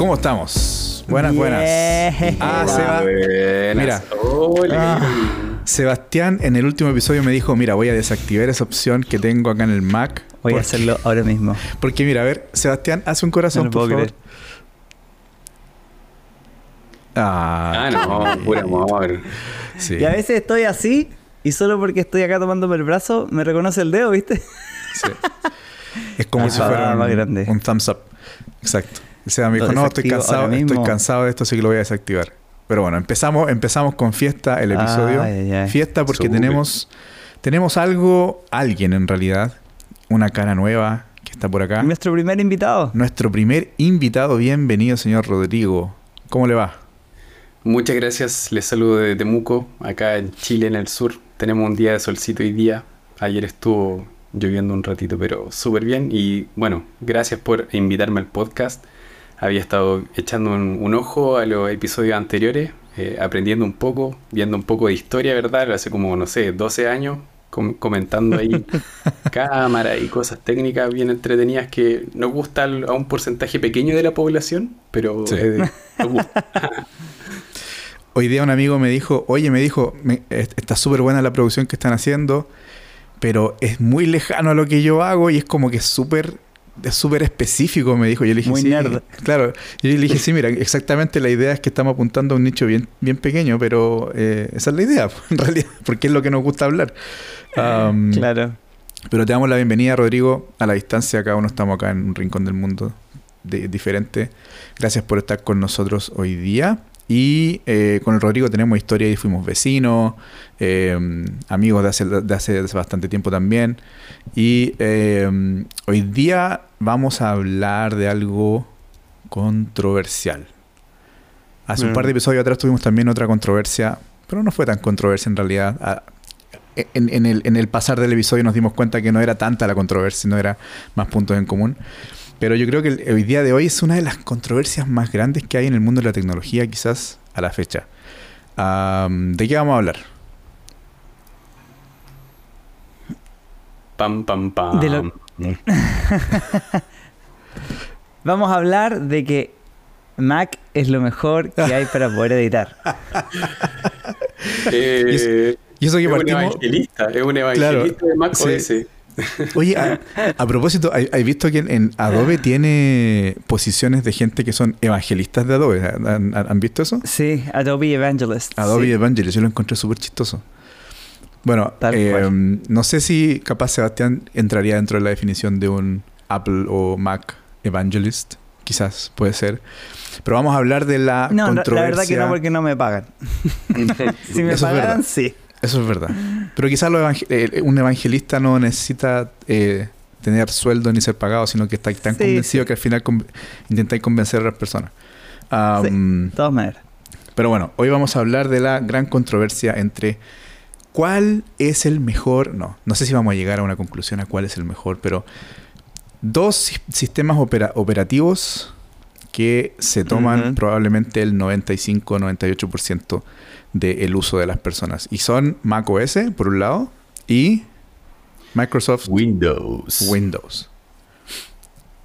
¿Cómo estamos? Buenas, buenas. Yeah. Ah, Seba. Buenas. Mira. Hola. Ah, Sebastián en el último episodio me dijo, mira, voy a desactivar esa opción que tengo acá en el Mac. Voy a hacerlo ahora mismo. Porque mira, a ver, Sebastián, hace un corazón, No por puedo favor. Ah, Ah, no, puro amor. sí. Y a veces estoy así y solo porque estoy acá tomándome el brazo me reconoce el dedo, ¿viste? sí. Es como Ah, si fuera más un, grande. un thumbs up. Exacto. O sea, me dijo, no, estoy cansado, estoy cansado de esto, así que lo voy a desactivar. Pero bueno, empezamos, empezamos con fiesta el episodio. Ay, ay, ay. Fiesta porque tenemos, tenemos algo, alguien en realidad, una cara nueva que está por acá. Nuestro primer invitado. Nuestro primer invitado, bienvenido, señor Rodrigo. ¿Cómo le va? Muchas gracias. Les saludo de Temuco, acá en Chile, en el sur. Tenemos un día de solcito hoy día. Ayer estuvo lloviendo un ratito, pero súper bien. Y bueno, gracias por invitarme al podcast. Había estado echando un, un ojo a los episodios anteriores, eh, aprendiendo un poco, viendo un poco de historia, ¿verdad? Hace como, no sé, 12 años, com- comentando ahí cámara y cosas técnicas bien entretenidas que nos gusta a un porcentaje pequeño de la población, pero Sí. eh, nos gusta. Hoy día un amigo me dijo, oye, me dijo, me- está súper buena la producción que están haciendo, pero es muy lejano a lo que yo hago y es como que súper es súper específico, me dijo. Yo le dije, Muy sí, nerd. claro. Yo le dije, sí, mira, exactamente la idea es que estamos apuntando a un nicho bien, bien pequeño, pero eh, esa es la idea, en realidad, porque es lo que nos gusta hablar. Claro. Pero te damos la bienvenida, Rodrigo, a la distancia. Cada uno estamos acá en un rincón del mundo de- diferente. Gracias por estar con nosotros hoy día. Y eh, con el Rodrigo tenemos historia y fuimos vecinos, eh, amigos de hace, de hace- bastante tiempo también. Y eh, hoy día vamos a hablar de algo controversial. Hace un Mm. par de episodios atrás tuvimos también otra controversia, pero no fue tan controversia en realidad. Ah, en, en el, en el pasar del episodio nos dimos cuenta que no era tanta la controversia, no era más puntos en común. Pero yo creo que el, el día de hoy es una de las controversias más grandes que hay en el mundo de la tecnología, quizás a la fecha. ¿De qué vamos a hablar? Pam, pam, pam. De lo- Vamos a hablar de que Mac es lo mejor que hay para poder editar. Eh, Y eso que es un evangelista, es un evangelista de Mac sí. Oye, a, a propósito, ¿hay, visto que en, Adobe tiene posiciones de gente que son evangelistas de Adobe? ¿Han, han- visto eso? Sí, Adobe Evangelist. Adobe sí. Evangelist, yo lo encontré súper chistoso. Bueno, eh, no sé si capaz Sebastián entraría dentro de la definición de un Apple o Mac Evangelist. Quizás puede ser. Pero vamos a hablar de la No, no, la controversia. verdad que no, porque no me pagan. Si me Eso pagaran, sí. Eso es verdad. Pero quizás los evangel- eh, un evangelista no necesita eh, tener sueldo ni ser pagado, sino que está tan Sí, convencido sí. que al final con- intentáis convencer a las personas. Am, De todas maneras. Pero bueno, hoy vamos a hablar de la gran controversia entre cuál es el mejor. No, no sé si vamos a llegar a una conclusión a cuál es el mejor, pero dos si- sistemas opera- operativos que se toman Ujú. probablemente el 95-98% del uso de las personas. Y son macOS, por un lado, y Microsoft Windows. Windows.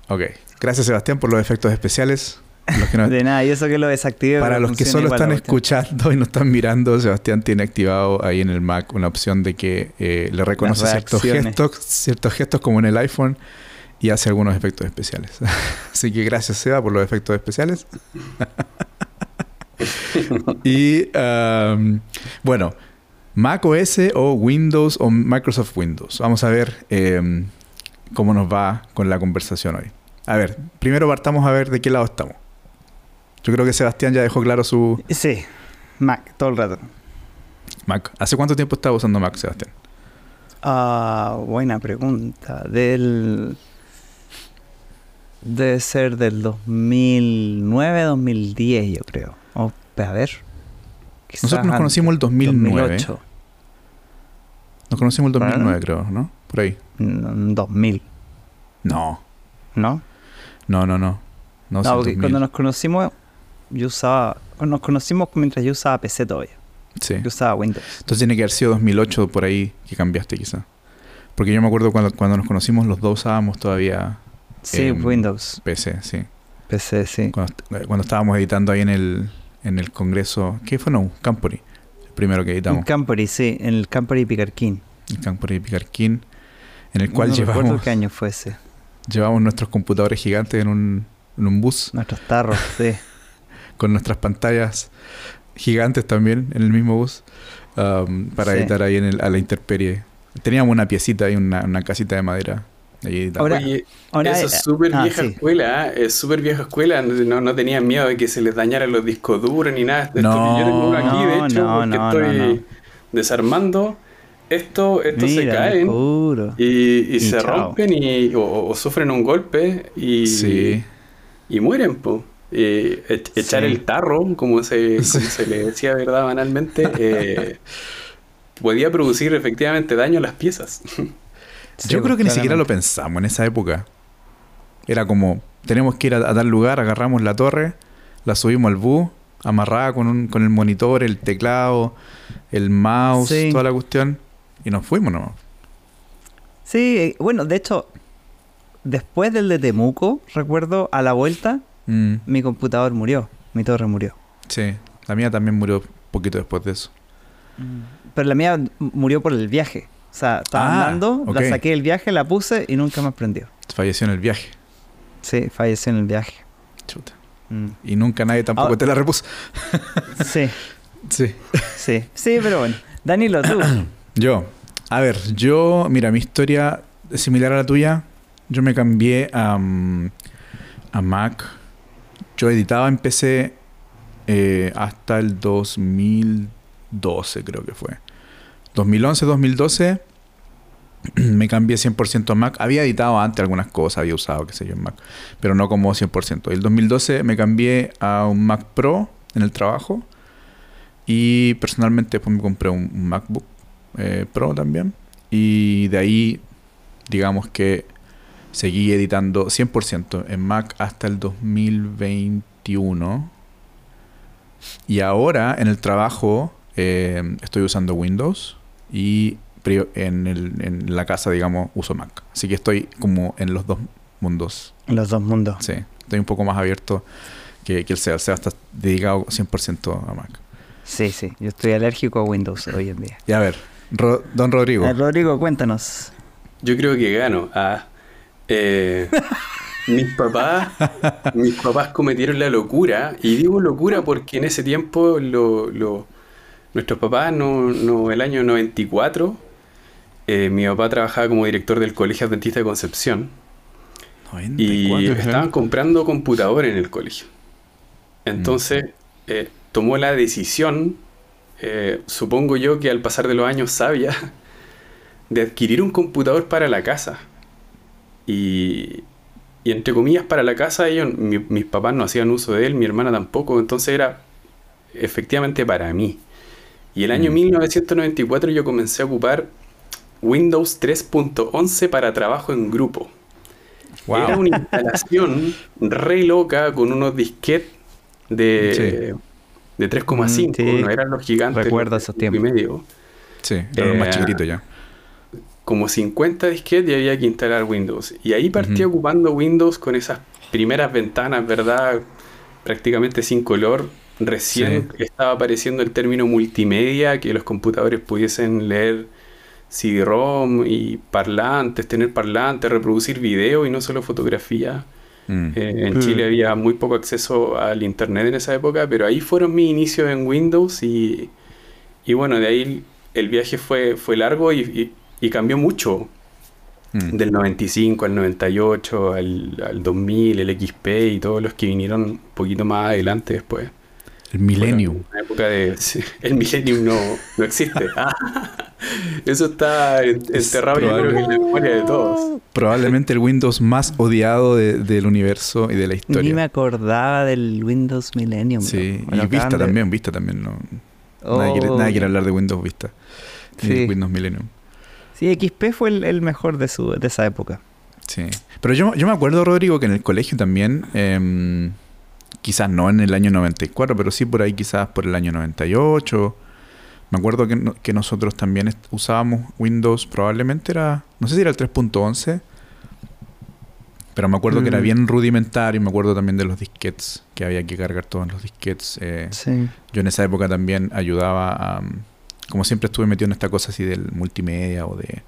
Ok. Gracias, Sebastián, por los efectos especiales. Los que no- De nada, y eso que lo desactivé. para los que solo están escuchando y no están mirando, Sebastián tiene activado ahí en el Mac una opción de que eh, le reconoce ciertos gestos, ciertos gestos como en el iPhone y hace algunos efectos especiales. Así que gracias Seba por los efectos especiales. y um, bueno, Mac OS o Windows o Microsoft Windows. Vamos a ver em, cómo nos va con la conversación hoy. A ver, primero partamos a ver de qué lado estamos. Yo creo que Sebastián ya dejó claro su Sí, Mac, todo el rato. Mac. ¿Hace cuánto tiempo estaba usando Mac, Sebastián? Ah, buena pregunta. Del. Debe ser del 2009, 2010, yo creo. O, a ver. Nosotros nos conocimos el 2009. 2008. Nos conocimos el 2009, Ah. creo, ¿no? Por ahí. Mm, 2000, No, ¿no? no, no, no. No, No, sí, el porque 2000. cuando nos conocimos, yo usaba. Nos conocimos mientras yo usaba PC todavía. Sí. Yo usaba Windows. Entonces tiene que haber sido 2008 por ahí que cambiaste quizá. Porque yo me acuerdo cuando, cuando nos conocimos los dos usábamos todavía Sí, Em, Windows. PC, sí. PC, sí. Cuando, cuando estábamos editando ahí en el, en el congreso. ¿Qué fue? No, Campory. El primero que En editamos. Campory, sí, en el Campory Picarquín. el Campory Picarquín. En el cual no recuerdo llevamos, qué año fue ese. llevamos nuestros computadores gigantes en un, en un bus. Nuestros tarros, sí. con nuestras pantallas gigantes también en el mismo bus um, para Sí. editar ahí en el- a la intemperie. Teníamos una piecita y una, una casita de madera. Ahora- Oye, Ahora, Eso eh, es súper ah, vieja sí. escuela, ¿eh? es súper vieja escuela. No, no tenían miedo de que se les dañaran los discos duros ni nada. Esto No, que yo tengo uno aquí, de no, hecho, no, porque no, estoy no, no. desarmando. Esto, esto se caen puro. y, y Y se chao. rompen y, o, o sufren un golpe y, Sí. y mueren, po. Eh, e- echar Sí. el tarro, como se, Sí. como se le decía, ¿verdad? Banalmente, eh, podía producir efectivamente daño a las piezas. Sí, Yo creo que ni siquiera lo pensamos en esa época. Era como, tenemos que ir a, a tal lugar, agarramos la torre, la subimos al bus, amarrada con, un, con el monitor, el teclado, el mouse, Sí. toda la cuestión, y nos fuimos, ¿no? Sí, eh, bueno, de hecho, después del de Temuco, recuerdo, a la vuelta, Mm, mi computador murió. Mi torre murió. sí, la mía también murió poquito después de eso. Pero la mía murió por el viaje. O sea, estaba Ah, andando, la saqué del viaje, la puse y nunca más prendió. Falleció en el viaje. Sí, falleció en el viaje. Chuta. Mm. Y nunca nadie tampoco Ah. te la repuso. Sí, Sí. sí, sí, pero bueno. Danilo, tú. Yo, a ver, yo, mira, mi historia es similar a la tuya. Yo me cambié a, mm, a Mac. Yo editaba en PC eh, hasta el 2012, creo que fue. 2011, 2012 me cambié 100% a Mac. Había editado antes algunas cosas, había usado, qué sé yo, en Mac, pero no como 100%. El 2012 me cambié a un Mac Pro en el trabajo y personalmente después me compré un, un MacBook eh, Pro también. Y de ahí, digamos que seguí editando 100% en Mac hasta el 2021. Y ahora en el trabajo eh, estoy usando Windows y en, el- en la casa, digamos, uso Mac. Así que estoy como en los dos mundos. En los dos mundos. Sí, estoy un poco más abierto que, que el Seba. El Seba está dedicado 100% a Mac. Sí, sí. Yo estoy alérgico a Windows hoy en día. Y a ver, Ro- don Rodrigo. Eh, Rodrigo, cuéntanos. Yo creo que gano. Ah, eh, mis papás, mis papás cometieron la locura, y digo locura porque en ese tiempo lo, lo- nuestros papás, no, no, el año 94, eh, mi papá trabajaba como director del Colegio Adventista de Concepción y 94. estaban comprando computadores en el colegio. Entonces eh, tomó la decisión, eh, supongo yo que al pasar de los años sabia, de adquirir un computador para la casa. Y, y entre comillas para la casa, ellos, mi- mis papás no hacían uso de él, mi hermana tampoco, entonces era efectivamente para mí. Y el año Mm. 1994 yo comencé a ocupar Windows 3.11 para trabajo en grupo. Wow. Era una instalación re loca con unos disquetes de, de 3,5, Mm, sí. no eran los gigantes. De esos cinco y tiempos. medio. Sí, era lo más Eh, chiquitito ya. Como 50 disquetes y había que instalar Windows. Y ahí partí ocupando Windows con esas primeras ventanas, ¿verdad? Prácticamente sin color. Recién estaba apareciendo el término multimedia, que los computadores pudiesen leer CD-ROM y parlantes, tener parlantes, reproducir video y no solo fotografía. Mm. Eh, en Mm. Chile había muy poco acceso al internet en esa época, pero ahí fueron mis inicios en Windows y, y bueno, de ahí el viaje fue, fue largo y, y- y cambió mucho. Mm. Del 95 al 98, al, al 2000, el XP y todos los que vinieron un poquito más adelante después. El Millennium. Una época de, sí, el Millennium no, no existe. Ah, eso está en- Es enterrado yo creo que en la memoria de todos. Probablemente el Windows más odiado de- del universo y de la Ni me historia. acordaba del Windows Millennium. Sí, y Vista de- también, Vista también. No. Nadie, quiere, Oh. nadie quiere hablar de Windows Vista. Sí. Windows Millennium. Sí, XP fue el, el mejor de, su, de esa época. Sí. Pero yo, yo me acuerdo, Rodrigo, que en el colegio también, em, quizás no en el año 94, pero sí por ahí quizás por el año 98. Me acuerdo que, no- que nosotros también usábamos Windows, probablemente era, no sé si era el 3.11, Pero me acuerdo que era Mm. bien rudimentario, me acuerdo también de los disquetes, que había que cargar todos los disquetes. eh, Sí. yo en esa época también ayudaba a... Como siempre estuve metido en esta cosa así del multimedia o de,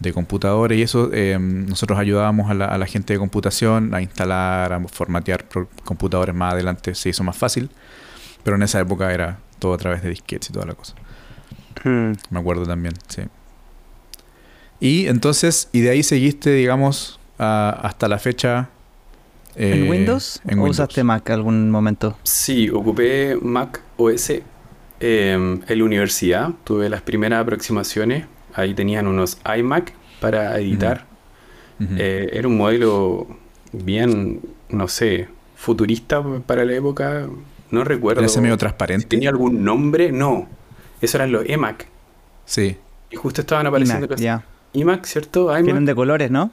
de computadores y eso, eh, nosotros ayudábamos a la, a la gente de computación a instalar, a formatear computadores más adelante, se hizo más fácil. Pero en esa época era todo a través de disquetes y toda la cosa. Mm. Me acuerdo también, sí. Y entonces, y de ahí seguiste, digamos, a- hasta la fecha. ¿En eh, Windows? en ¿O Windows. usaste Mac algún momento? Sí, ocupé Mac OS eh, en la universidad. Tuve las primeras aproximaciones. Ahí tenían unos iMac para editar. Eh, era un modelo bien, no sé, futurista para la época. No recuerdo. Era ese medio si transparente. tenía algún nombre. No. Eso eran los eMac. Sí. Y justo estaban apareciendo iMac, iMac, ¿cierto? iMac. Tienen de colores, ¿no?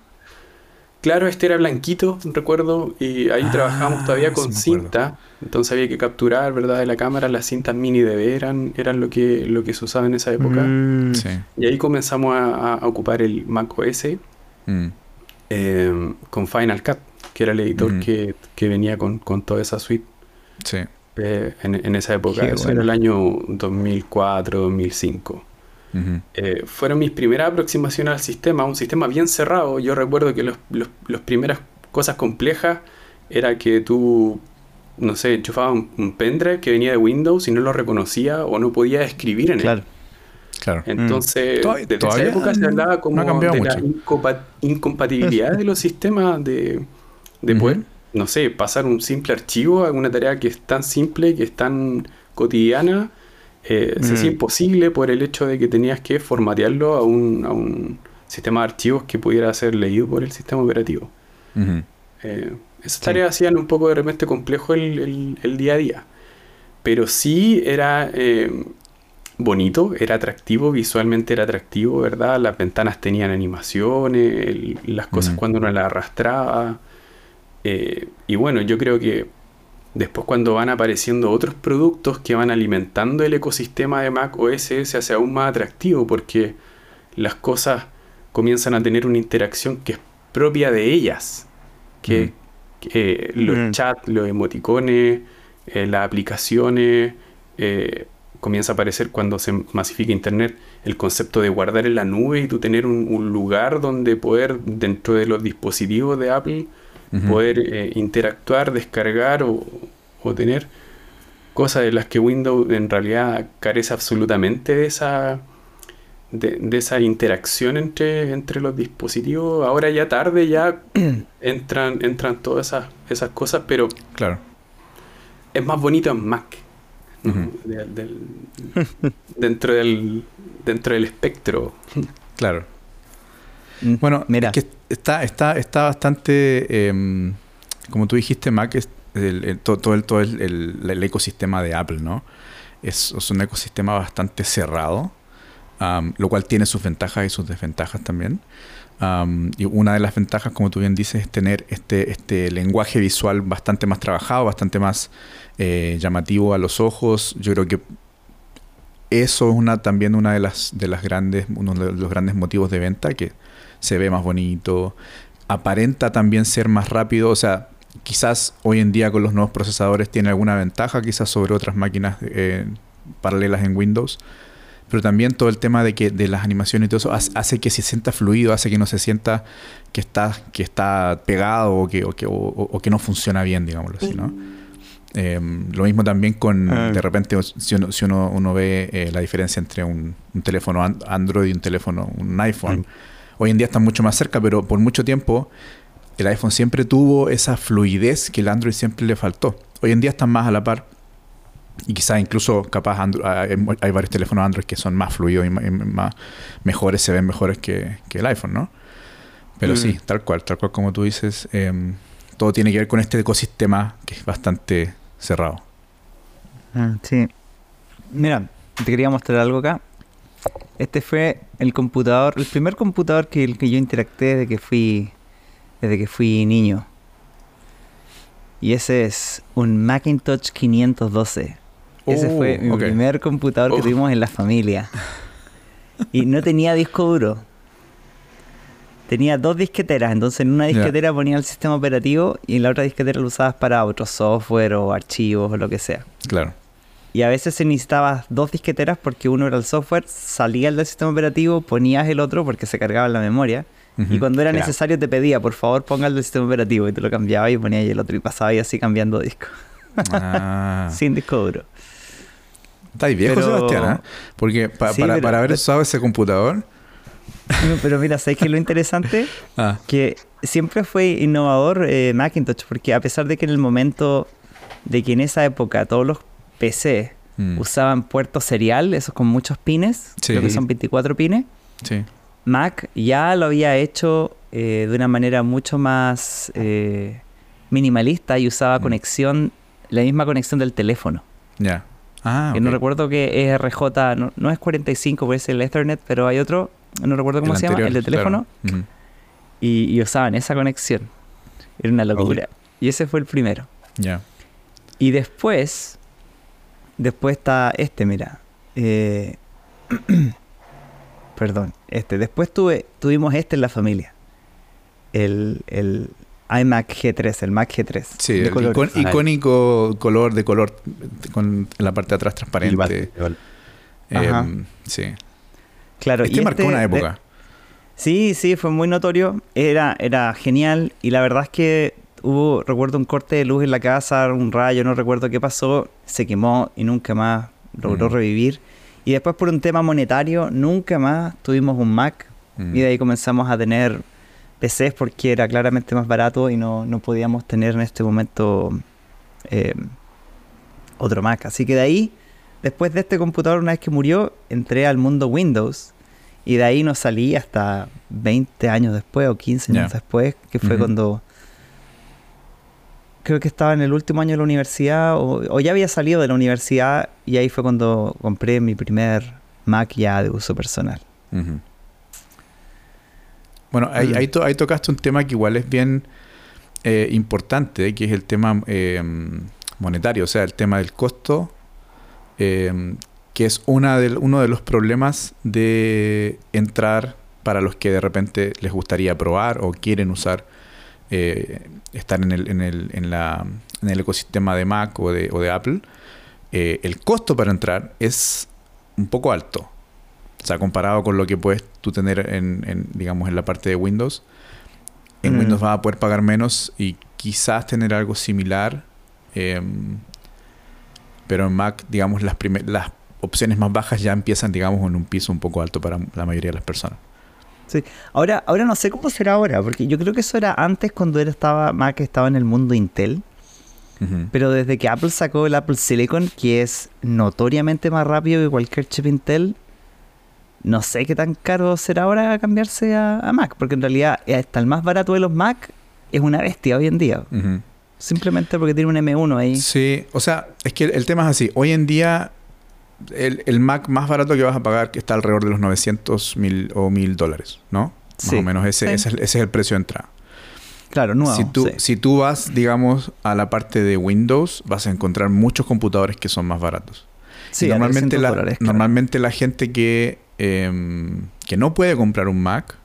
Claro, este era blanquito, recuerdo, y ahí Ah, trabajábamos todavía sí con cinta, entonces había que capturar, ¿verdad? De la cámara, las cintas mini DV eran, eran lo que, lo que se usaba en esa época. Mm. Sí. Y ahí comenzamos a, a ocupar el Mac OS Mm. eh, con Final Cut, que era el editor Ujú. que, que venía con, con toda esa suite Sí. eh, en, en esa época. Qué Eso bueno. era el año 2004, 2005. Ujú. Eh, fueron mis primeras aproximaciones al sistema, un sistema bien cerrado. Yo recuerdo que los, los- las primeras cosas complejas era que tú, no sé, enchufabas un, un pendrive que venía de Windows y no lo reconocía o no podía escribir en Claro. Claro. Entonces, Todavía- desde todavía esa época se hablaba como no de la incompatibilidad de los sistemas de, de poder, Ujú. no sé, pasar un simple archivo a una tarea que es tan simple, que es tan cotidiana, eh, se hacía Mm. imposible por el hecho de que tenías que formatearlo a un, a un sistema de archivos que pudiera ser leído por el sistema operativo. Eh, esas tareas hacían un poco de repente complejo el, el- el día a día. Pero sí era eh, bonito, era atractivo, visualmente era atractivo, ¿verdad? Las ventanas tenían animaciones, el- las cosas cuando uno las arrastraba. Eh, y bueno, yo creo que después cuando van apareciendo otros productos que van alimentando el ecosistema de Mac OS se hace aún más atractivo porque las cosas comienzan a tener una interacción que es propia de ellas. Que. Eh, los Ujú. chats, los emoticones, eh, las aplicaciones, eh, comienza a aparecer cuando se masifica Internet el concepto de guardar en la nube y tú tener un, un lugar donde poder, dentro de los dispositivos de Apple, poder interactuar, descargar o, o tener cosas de las que Windows en realidad carece absolutamente de esa de, de esa interacción entre, entre los dispositivos. Ahora ya tarde ya entran, entran todas esas, esas cosas, pero Claro. es más bonito en Mac. ¿no? Ujú. De- del- dentro del dentro del espectro. Claro. Mm. Bueno, mira. es que está, está, está bastante, em, como tú dijiste, Mac es el- el- todo, todo el, todo el, el- el ecosistema de Apple, ¿no? Es, es un ecosistema bastante cerrado, am, lo cual tiene sus ventajas y sus desventajas también. Am, y una de las ventajas, como tú bien dices, es tener este, este lenguaje visual bastante más trabajado, bastante más eh, llamativo a los ojos. Yo creo que eso es una, también una de las, de las grandes, uno de los grandes motivos de venta, que se ve más bonito, aparenta también ser más rápido, o sea, quizás hoy en día con los nuevos procesadores tiene alguna ventaja quizás sobre otras máquinas eh, paralelas en Windows, pero también todo el tema de que de las animaciones y todo eso hace, que se sienta fluido, hace que no se sienta que está, que está pegado o que, o que, o- o que no funciona bien, digámoslo así, ¿no? Eh, lo mismo también con, Ah. de repente, si uno, si uno, uno ve eh, la diferencia entre un, un teléfono an- Android y un teléfono, un iPhone. Hoy en día están mucho más cerca, pero por mucho tiempo el iPhone siempre tuvo esa fluidez que el Android siempre le faltó. Hoy en día están más a la par. Y quizás incluso capaz Andro- hay, hay varios teléfonos Android que son más fluidos y más, mejores, se ven mejores que, que el iPhone, ¿no? Pero Mm. sí, tal cual, tal cual como tú dices, em, todo tiene que ver con este ecosistema que es bastante cerrado. Ah, sí. Mira, te quería mostrar algo acá. Este fue el computador, el primer computador que, el que yo interactué desde que fui desde que fui niño. Y ese es un Macintosh 512. Ese fue mi ok. primer computador que Oh. tuvimos en la familia. Y no tenía disco duro. tenía dos disqueteras, entonces en una disquetera ponía el sistema operativo y en la otra disquetera lo usabas para otro software o archivos o lo que sea. Claro. Y a veces se necesitaba dos disqueteras porque uno era el software, salía el del sistema operativo, ponías el otro porque se cargaba en la memoria. Y cuando era necesario te pedía, por favor, ponga el del sistema operativo y te lo cambiaba y ponía el otro y pasaba y así cambiando disco. Ah. Sin disco duro. Está viejo, Sebastián, ¿eh? Porque para, haber usado ese computador. Pero mira, ¿sabes qué es lo interesante? Ah. Que siempre fue innovador eh, Macintosh, porque a pesar de que en el momento de que en esa época todos los PC mm. usaban puertos serial, esos con muchos pines, creo que son 24 pines. Mac ya lo había hecho eh, de una manera mucho más eh, minimalista y usaba mm. conexión, la misma conexión del teléfono. Ya. Ah, no recuerdo que es RJ, no, es 45, puede ser el Ethernet, pero hay otro, no recuerdo cómo se llama, el de teléfono. y, usaban esa conexión. Era una locura. Y ese fue el primero. Ya. Y después, después está este, mira. Eh, perdón, este. Después tuve, tuvimos este en la familia. El, el iMac G3, el Mac G3. Sí, el icónico color de color con la parte de atrás transparente. Eh, sí. Claro, este y marcó una época. sí, sí, fue muy notorio. Era, era genial. Y la verdad es que hubo, recuerdo un corte de luz en la casa, un rayo, no recuerdo qué pasó. Se quemó y nunca más logró mm. revivir. Y después por un tema monetario, nunca más tuvimos un Mac. Mm. Y de ahí comenzamos a tener PCs porque era claramente más barato y no, podíamos tener en este momento eh, otro Mac. Así que de ahí, después de este computador, una vez que murió, entré al mundo Windows y de ahí no salí hasta 20 años después o 15 años después, que fue cuando creo que estaba en el último año de la universidad o, ya había salido de la universidad y ahí fue cuando compré mi primer Mac ya de uso personal. Bueno, ahí, ahí, tocaste un tema que igual es bien eh, importante, que es el tema eh, monetario, o sea, el tema del costo, eh, que es una de, uno de los problemas de entrar para los que de repente les gustaría probar o quieren usar, estar en el, en, el, en, la, en el ecosistema de Mac o de, o de Apple. el costo para entrar es un poco alto. O sea, comparado con lo que puedes tú tener en, digamos, en la parte de Windows, en mm. Windows vas a poder pagar menos y quizás tener algo similar. Em, pero en Mac, digamos, las, las opciones más bajas ya empiezan, digamos, en un piso un poco alto para la mayoría de las personas. Sí. Ahora, ahora no sé cómo será ahora, porque yo creo que eso era antes cuando era, estaba, Mac estaba en el mundo Intel. Pero desde que Apple sacó el Apple Silicon, que es notoriamente más rápido que cualquier chip Intel, no sé qué tan caro será ahora cambiarse a, Mac, porque en realidad hasta el más barato de los Mac es una bestia hoy en día. Simplemente porque tiene un M1 ahí. Sí, o sea, es que el, tema es así. Hoy en día, el, Mac más barato que vas a pagar que está alrededor de los 900 mil o mil dólares, ¿no? Más o menos ese, ese, es el precio de entrada. Claro, nuevo. Si tú, si tú vas, digamos, a la parte de Windows, vas a encontrar muchos computadores que son más baratos. Sí, normalmente, la, normalmente la gente que Em, que no puede comprar un Mac,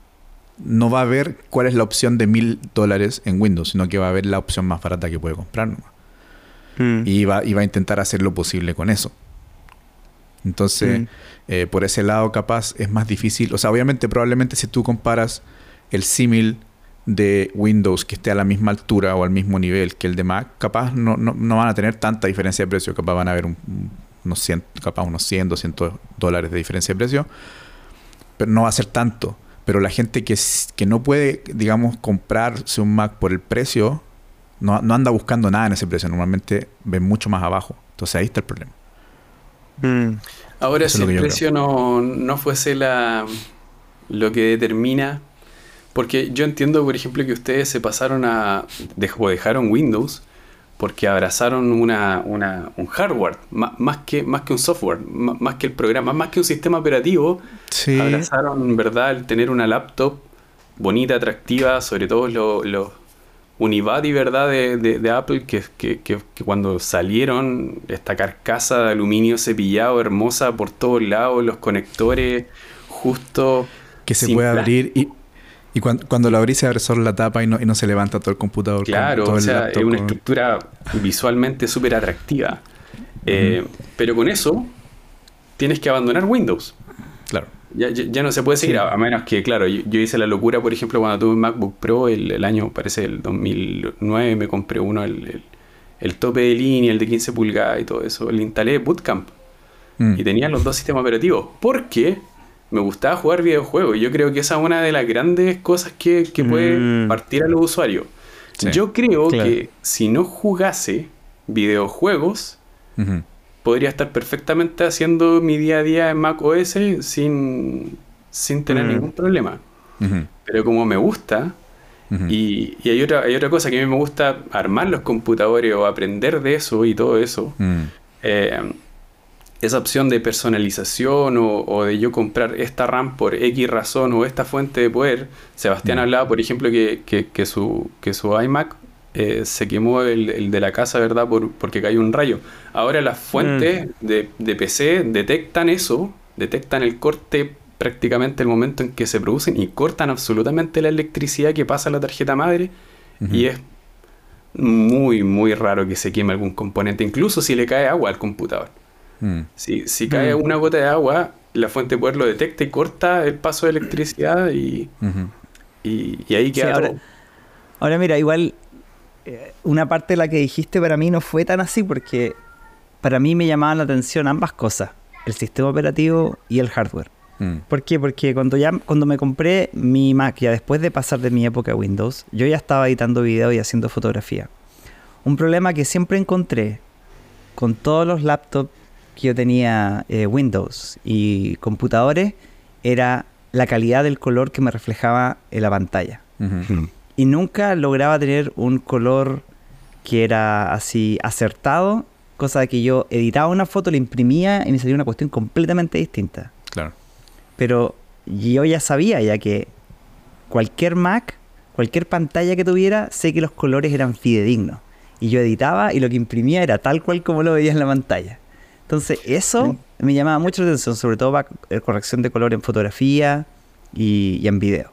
no va a ver cuál es la opción de mil dólares en Windows, sino que va a ver la opción más barata que puede comprar. Mm. Y, va, y va a intentar hacer lo posible con eso. Entonces, mm. eh, por ese lado, capaz es más difícil. O sea, obviamente, probablemente si tú comparas el símil de Windows que esté a la misma altura o al mismo nivel que el de Mac, capaz no, no, van a tener tanta diferencia de precio, capaz van a haber un, unos 100, capaz unos 100, 200 dólares de diferencia de precio, pero no va a ser tanto. Pero la gente que, que no puede, digamos, comprarse un Mac por el precio, no, anda buscando nada en ese precio. Normalmente ven mucho más abajo. Entonces ahí está el problema. Mm. Ahora, si el precio no, no, fuese la, lo que determina, porque yo entiendo, por ejemplo, que ustedes se pasaron a, o dejaron Windows porque abrazaron una, una, un hardware, más, que, más que un software, más, que el programa, más que un sistema operativo. Abrazaron, ¿verdad?, el tener una laptop bonita, atractiva, sobre todo los lo Unibody, ¿verdad?, de, de, Apple, que, que, que, cuando salieron, esta carcasa de aluminio cepillado, hermosa por todos lados, los conectores justo... Que se puede abrir y Y cuando, cuando lo abrís se abre solo la tapa y no, y no se levanta todo el computador. Claro, todo o sea, es una estructura visualmente súper atractiva. Eh, Pero con eso tienes que abandonar Windows. Claro. Ya, ya- ya no se puede seguir, a, a menos que, claro, yo, yo hice la locura, por ejemplo, cuando tuve un MacBook Pro el, el año, parece el 2009, me compré uno, el, el- el tope de línea, el de 15 pulgadas y todo eso. Le instalé Bootcamp Mm. y tenía los dos sistemas operativos. Porque me gustaba jugar videojuegos. Y yo creo que esa es una de las grandes cosas que, que puede Mm. partir a los usuarios. Sí. Yo creo Claro. que si no jugase videojuegos, podría estar perfectamente haciendo mi día a día en Mac OS sin, sin tener Mm. ningún problema. Pero como me gusta, y, y hay, otra, hay otra cosa que a mí me gusta armar los computadores o aprender de eso y todo eso, Mm. eh, esa opción de personalización o, o de yo comprar esta RAM por X razón o esta fuente de poder. Sebastián Mm. hablaba, por ejemplo, que, que- que su, que su iMac eh, se quemó el, el de la casa, ¿verdad? Por, porque cayó un rayo. Ahora las fuentes de, de PC detectan eso, detectan el corte prácticamente el momento en que se producen y cortan absolutamente la electricidad que pasa a la tarjeta madre y es muy, muy raro que se queme algún componente, incluso si le cae agua al computador. Mm. Si, si cae Mm. una gota de agua, la fuente de poder lo detecta y corta el paso de electricidad y, y, y ahí Sí, queda ahora, todo. ahora mira, igual eh, una parte de la que dijiste para mí no fue tan así porque para mí me llamaban la atención ambas cosas, el sistema operativo y el hardware. Mm. ¿Por qué? Porque cuando ya cuando me compré mi Mac, ya después de pasar de mi época Windows, yo ya estaba editando video y haciendo fotografía. Un problema que siempre encontré con todos los laptops que yo tenía eh, Windows y computadores era la calidad del color que me reflejaba en la pantalla. Y nunca lograba tener un color que era así acertado, cosa de que yo editaba una foto, la imprimía y me salía una cuestión completamente distinta. Claro. Pero yo ya sabía ya que cualquier Mac, cualquier pantalla que tuviera, sé que los colores eran fidedignos. Y yo editaba y lo que imprimía era tal cual como lo veía en la pantalla. Entonces eso me llamaba mucho la atención, sobre todo para eh, corrección de color en fotografía y, y en video.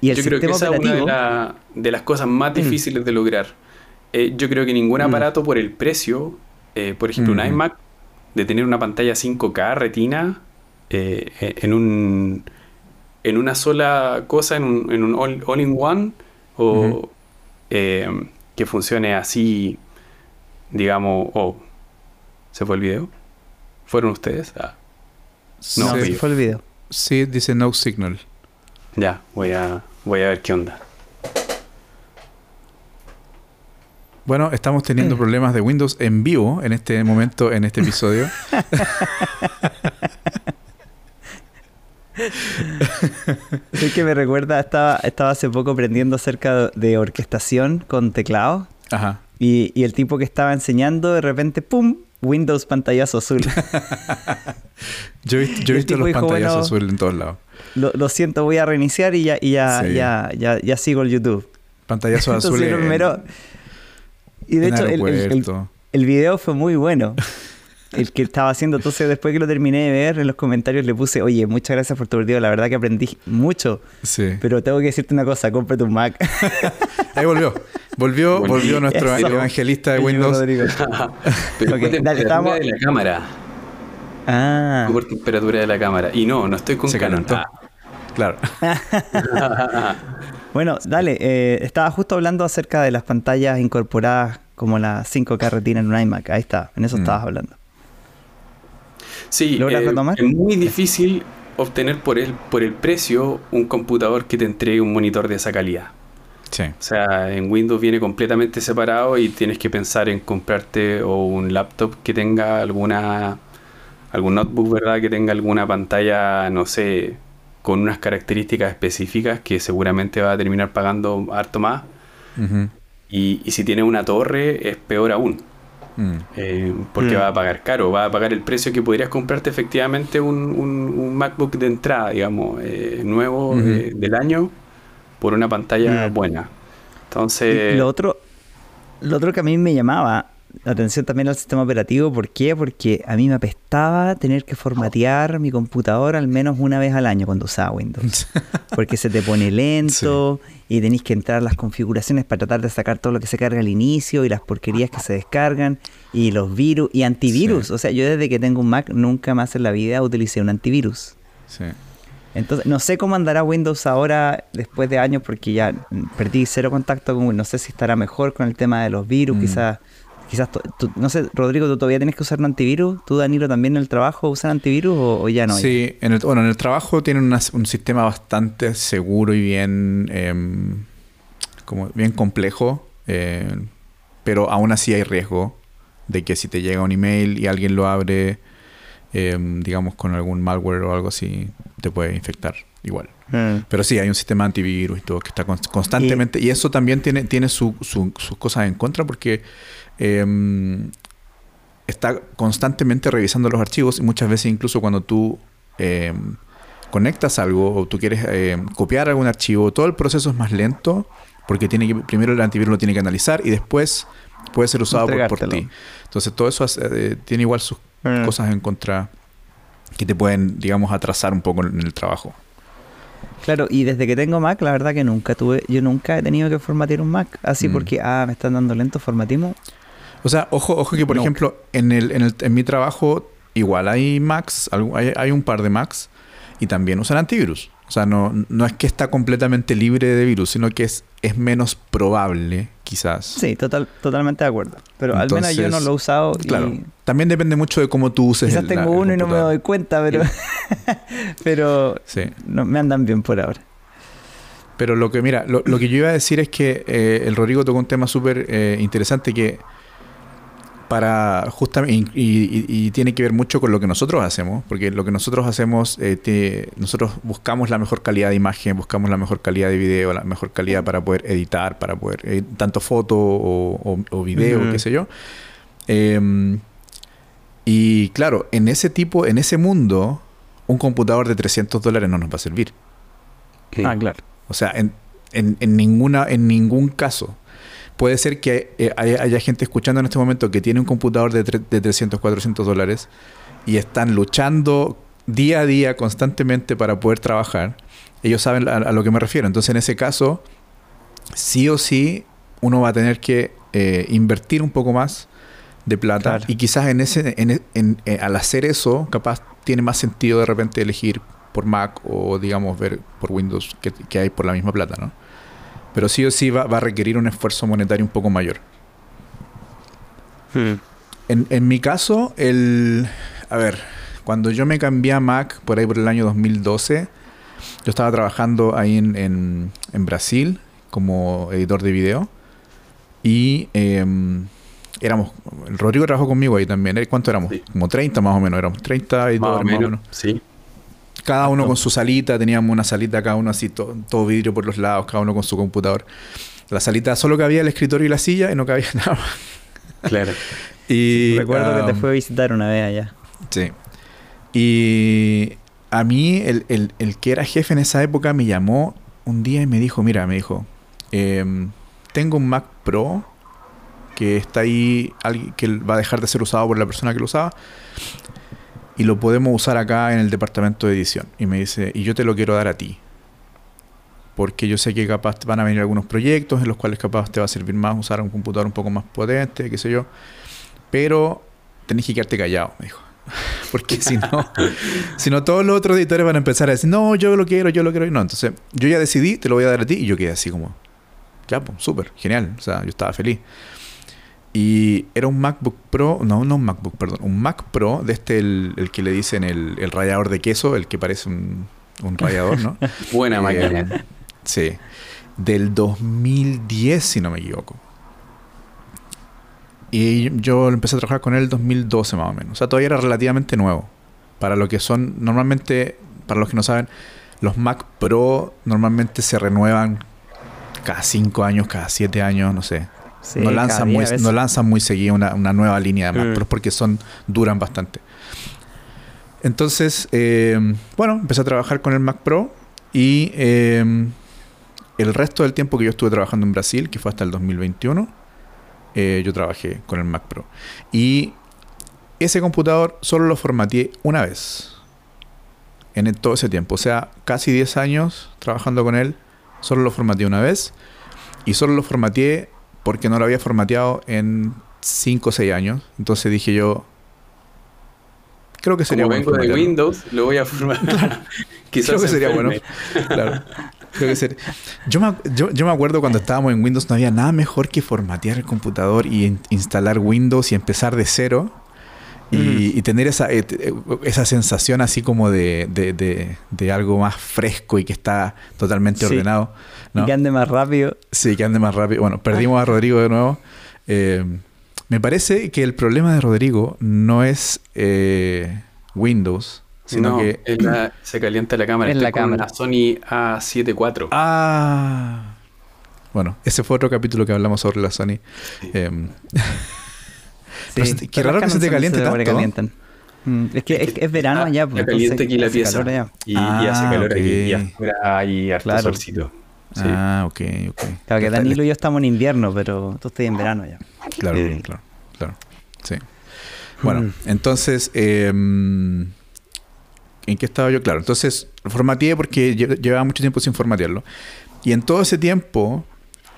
Y el Yo creo que esa es una de, la- de las cosas más difíciles de lograr. Eh, yo creo que ningún Mm. aparato por el precio, eh, por ejemplo, un Mm. iMac, de tener una pantalla 5K retina eh, en un en una sola cosa, en un, en un all, all in one, o eh, que funcione así, digamos, oh, ¿se fue el video? ¿Fueron ustedes? Ah, No, sí. fue el video. Sí, dice no signal. ya, voy a, voy a ver qué onda. Bueno, estamos teniendo problemas de Windows en vivo en este momento, en este episodio. Es que me recuerda, estaba, estaba hace poco aprendiendo acerca de orquestación con teclado Ajá. y, y el tipo que estaba enseñando de repente, ¡pum! Windows pantallazo azul. Yo he visto, los dijo, pantallazos bueno, azules en todos lados. lo, lo siento, voy a reiniciar y ya, y ya, Sí. ya, ya, ya sigo el YouTube. Entonces, lo primero- y de en hecho, el, el- el- aeropuerto. el video fue muy bueno. El que estaba haciendo. Entonces, después que lo terminé de ver, en los comentarios le puse, oye, muchas gracias por tu video. La verdad que aprendí mucho. Sí. Pero tengo que decirte una cosa, cómprate un Mac. Ahí volvió. Volvió, volvió nuestro Eso. evangelista de Windows. Rodrigo. Pero Ok, por dale, temperatura estamos- de la cámara. Ah. Por temperatura de la cámara. Y no, no estoy con Se Canon. calentó. Claro. Ah. Bueno, dale, eh, estaba justo hablando acerca de las pantallas incorporadas como la 5K Retina en un iMac. Ahí está, en eso Mm. estabas hablando. Sí, ¿Logras eh, retomar? es muy difícil obtener por el, por el precio un computador que te entregue un monitor de esa calidad. Sí. O sea, en Windows viene completamente separado y tienes que pensar en comprarte o un laptop que tenga alguna algún notebook, ¿verdad? Que tenga alguna pantalla, no sé, con unas características específicas que seguramente va a terminar pagando harto más. Y, y si tiene una torre, es peor aún. Mm. Eh, porque Mm. va a pagar caro, va a pagar el precio que podrías comprarte efectivamente un, un- un MacBook de entrada, digamos, eh, nuevo eh, del año por una pantalla Mm. buena. Y Entonces, lo otro, lo otro que a mí me llamaba atención también al sistema operativo. ¿Por qué? Porque a mí me apestaba tener que formatear mi computador al menos una vez al año cuando usaba Windows. Porque se te pone lento y tenéis que entrar las configuraciones para tratar de sacar todo lo que se carga al inicio y las porquerías que se descargan y los virus y antivirus. O sea, yo desde que tengo un Mac nunca más en la vida utilicé un antivirus. Sí. Entonces, no sé cómo andará Windows ahora después de años porque ya perdí cero contacto con Windows. No sé si estará mejor con el tema de los virus, Mm. quizás... Quizás, no sé, Rodrigo, ¿tú todavía tienes que usar un antivirus? ¿Tú, Danilo, también en el trabajo usan antivirus o, o ya no? Sí, en el, bueno, en el trabajo tienen una- un sistema bastante seguro y bien, em, como bien complejo, eh, pero aún así hay riesgo de que si te llega un email y alguien lo abre, em, digamos con algún malware o algo así, te puede infectar igual. Mm. Pero sí, hay un sistema antivirus y todo que está const- constantemente. Y, eso también tiene, tiene su- su- sus cosas en contra porque em, está constantemente revisando los archivos y muchas veces incluso cuando tú em, conectas algo o tú quieres em, copiar algún archivo, todo el proceso es más lento porque tiene que, primero el antivirus lo tiene que analizar y después puede ser usado por, ti. Entonces todo eso hace- eh, tiene igual sus Mm. cosas en contra que te pueden, digamos, atrasar un poco en el trabajo. Claro, y desde que tengo Mac, la verdad que nunca tuve, yo nunca he tenido que formatear un Mac, así Mm. porque, ah, me están dando lento, formatimo. O sea, ojo, ojo que por No. ejemplo, en el, en el en mi trabajo igual hay Macs, hay, hay un par de Macs y también usan antivirus. O sea, no, no es que está completamente libre de virus, sino que es, es menos probable, quizás. Sí, total, totalmente de acuerdo. Pero al menos yo no lo he usado y Claro. También depende mucho de cómo tú uses quizás el- tengo la- el uno y no me doy cuenta, pero, pero Sí. no, me andan bien por ahora. Pero lo que, mira, lo, lo que yo iba a decir es que eh, el Rodrigo tocó un tema súper eh, interesante que para justamente y, y- y tiene que ver mucho con lo que nosotros hacemos, porque lo que nosotros hacemos, eh, te- nosotros buscamos la mejor calidad de imagen, buscamos la mejor calidad de video, la mejor calidad para poder editar, para poder eh, tanto foto o, o- o video, qué sé yo. Em, y claro, en ese tipo, en ese mundo, un computador de 300 dólares no nos va a servir. Sí. Ah, claro. O sea, en, en, en ninguna, en ningún caso. Puede ser que eh, haya, haya gente escuchando en este momento que tiene un computador de, de 300, 400 dólares y están luchando día a día constantemente para poder trabajar. Ellos saben a, a lo que me refiero. Entonces, en ese caso, sí o sí, uno va a tener que eh, invertir un poco más de plata. Claro. Y quizás en ese, en- en- eh, al hacer eso, capaz tiene más sentido de repente elegir por Mac o digamos ver por Windows que, que hay por la misma plata, ¿no? Pero sí o sí va, va a requerir un esfuerzo monetario un poco mayor. Mm. En, en mi caso, el. A ver, cuando yo me cambié a Mac por ahí por el año 2012, yo estaba trabajando ahí en, en- en Brasil como editor de video. Y em, éramos. Rodrigo trabajó conmigo ahí también. ¿eh? ¿Cuánto éramos? Sí. Como 30 más o menos. Éramos 30 editores Más o más o menos. menos. Sí. Cada uno con su salita, teníamos una salita cada uno así, to- todo vidrio por los lados, cada uno con su computador. La salita solo cabía el escritorio y la silla y no cabía nada más. Claro. Y, Recuerdo que te fue a visitar una vez allá. Sí. Y a mí, el, el- el que era jefe en esa época me llamó un día y me dijo, mira, me dijo, em, tengo un Mac Pro que está ahí, que va a dejar de ser usado por la persona que lo usaba, y lo podemos usar acá en el departamento de edición. Y me dice, y yo te lo quiero dar a ti. Porque yo sé que capaz van a venir algunos proyectos en los cuales capaz te va a servir más usar un computador un poco más potente, qué sé yo. Pero tenés que quedarte callado, me dijo. Porque si no, si no, todos los otros editores van a empezar a decir, no, yo lo quiero, yo lo quiero. Y no, entonces yo ya decidí, te lo voy a dar a ti. Y yo quedé así como, ya, pues, súper, genial. O sea, yo estaba feliz. Y era un MacBook Pro, no, no un MacBook, perdón, un Mac Pro, de este, el, el que le dicen el, el rallador de queso, el que parece un, un rallador, ¿no? Buena Eh, máquina. Sí. Del 2010, si no me equivoco. Y yo empecé a trabajar con él en el 2012 más o menos. O sea, todavía era relativamente nuevo. Para lo que son, normalmente, para los que no saben, los Mac Pro normalmente se renuevan cada 5 años, cada 7 años, no sé. Sí, no, lanzan muy, no lanzan muy seguido una, una nueva línea de Mac Mm. Pro porque son, duran bastante. Entonces, eh, bueno, empecé a trabajar con el Mac Pro y eh, el resto del tiempo que yo estuve trabajando en Brasil, que fue hasta el 2021, eh, yo trabajé con el Mac Pro. Y ese computador solo lo formateé una vez. En todo ese tiempo. O sea, casi 10 años trabajando con él. Solo lo formateé una vez. Y solo lo formateé porque no lo había formateado en 5 o 6 años. Entonces dije yo, creo que sería Como bueno. vengo de. Windows, lo voy a formar. Quizás Creo que se sería bueno. Claro. Creo que ser- Yo, me, yo, yo me acuerdo cuando estábamos en Windows, no había nada mejor que formatear el computador y in- instalar Windows y empezar de cero. Y, y tener esa, eh, eh, esa sensación así como de, de- de- de algo más fresco y que está totalmente Sí. ordenado. ¿no? Y que ande más rápido. Sí, que ande más rápido. Bueno, perdimos a Rodrigo de nuevo. Eh, me parece que el problema de Rodrigo no es eh, Windows, sino no, que... la- se calienta la cámara. Es Estoy la con cámara. una Sony A7 IV. Ah. Bueno, ese fue otro capítulo que hablamos sobre la Sony. Sí. Em, Sí, Pero se- qué raro que se te caliente tanto. sobrecalientan. Mm, es que es, es verano Está- allá. pues, está caliente aquí la pieza. calor allá. Y, y hace Ah, calor aquí. Y hay harto Claro. solcito. Sí. Ah, ok, ok. Claro que Danilo y yo estamos en invierno, pero tú estás en verano ya. Claro, Sí. claro, claro. Sí. Bueno, Mm. entonces, em, ¿en qué estaba yo? Claro, entonces formateé porque lle- llevaba mucho tiempo sin formatearlo. Y en todo ese tiempo,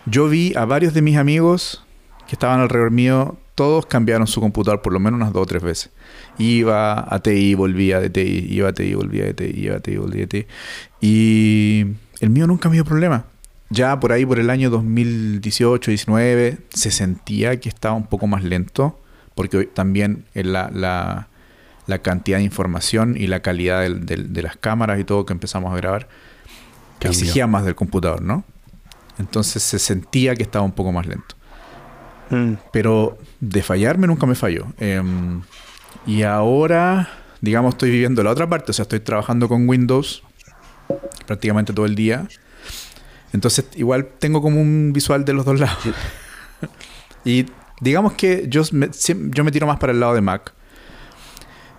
yo vi a varios de mis amigos que estaban alrededor mío, todos cambiaron su computador por lo menos unas dos o tres veces. Iba a TI, volvía de TI, iba a TI, volvía de TI, iba a TI, volvía de TI. Y el mío nunca me dio problema. Ya por ahí, por el año 2018, 19, se sentía que estaba un poco más lento, porque también en la, la- la cantidad de información y la calidad de las cámaras y todo que empezamos a grabar Cambió. exigía más del computador, ¿no? Entonces se sentía que estaba un poco más lento. Pero de fallarme nunca me falló. Em, y ahora, digamos, estoy viviendo la otra parte. O sea, estoy trabajando con Windows prácticamente todo el día. Entonces, igual tengo como un visual de los dos lados. y digamos que yo me, yo me tiro más para el lado de Mac.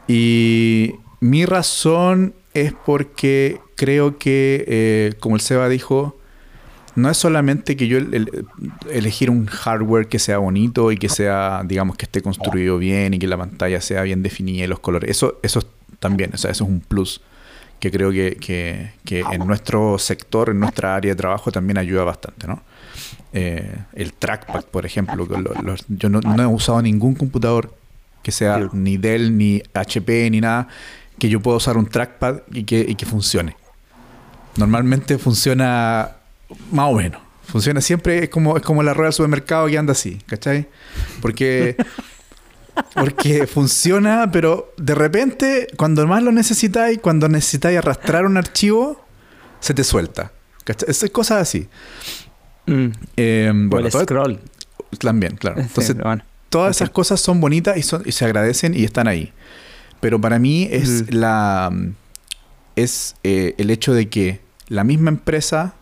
Y mi razón es porque creo que, eh, como el Seba dijo, no es solamente que yo el- el- elegir un hardware que sea bonito y que sea, digamos, que esté construido bien y que la pantalla sea bien definida y los colores. Eso, eso también, o sea, eso es un plus que creo que, que- que en nuestro sector, en nuestra área de trabajo también ayuda bastante, ¿no? Eh, el trackpad, por ejemplo, los- yo no, no he usado ningún computador que sea ni Dell, ni HP, ni nada, que yo pueda usar un trackpad y que, y que funcione. Normalmente funciona más o menos. Funciona siempre, es como, es como la rueda del supermercado que anda así, ¿cachai? Porque, porque funciona, pero de repente, cuando más lo necesitáis, cuando necesitáis arrastrar un archivo, se te suelta. ¿cachai? Es cosas así. Eh, o bueno, el scroll. también, claro. Entonces, bueno. todas esas cosas son bonitas y, son, y se agradecen y están ahí. Pero para mí es Ujú. la es eh, el hecho de que la misma empresa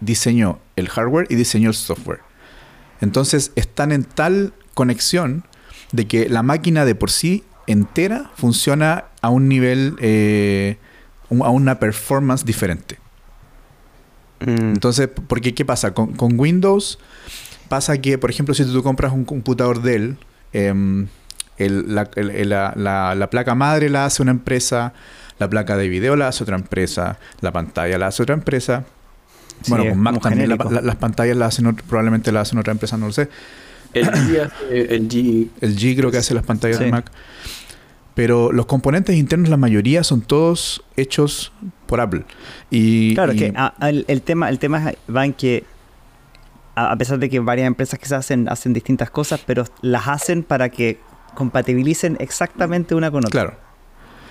diseñó el hardware y diseñó el software. Entonces están en tal conexión de que la máquina de por sí entera funciona a un nivel, eh, a una performance diferente. Mm. Entonces, porque ¿qué pasa? Con, con Windows pasa que, por ejemplo, si tú compras un computador Dell, el- la, el- el- la- la- la placa madre la hace una empresa, la placa de video la hace otra empresa, la pantalla la hace otra empresa. Sí, bueno, con Mac también la- genérico. la- las pantallas la hacen, probablemente la hacen otra empresa, no lo sé. El G, hace- el G El G creo que hace las pantallas de. Mac. Pero los componentes internos, la mayoría son todos hechos por Apple. Y, Claro, y- que a- a- el, el tema, el tema va en que, a, a pesar de que varias empresas que se hacen, hacen distintas cosas, pero las hacen para que compatibilicen exactamente una con otra. claro.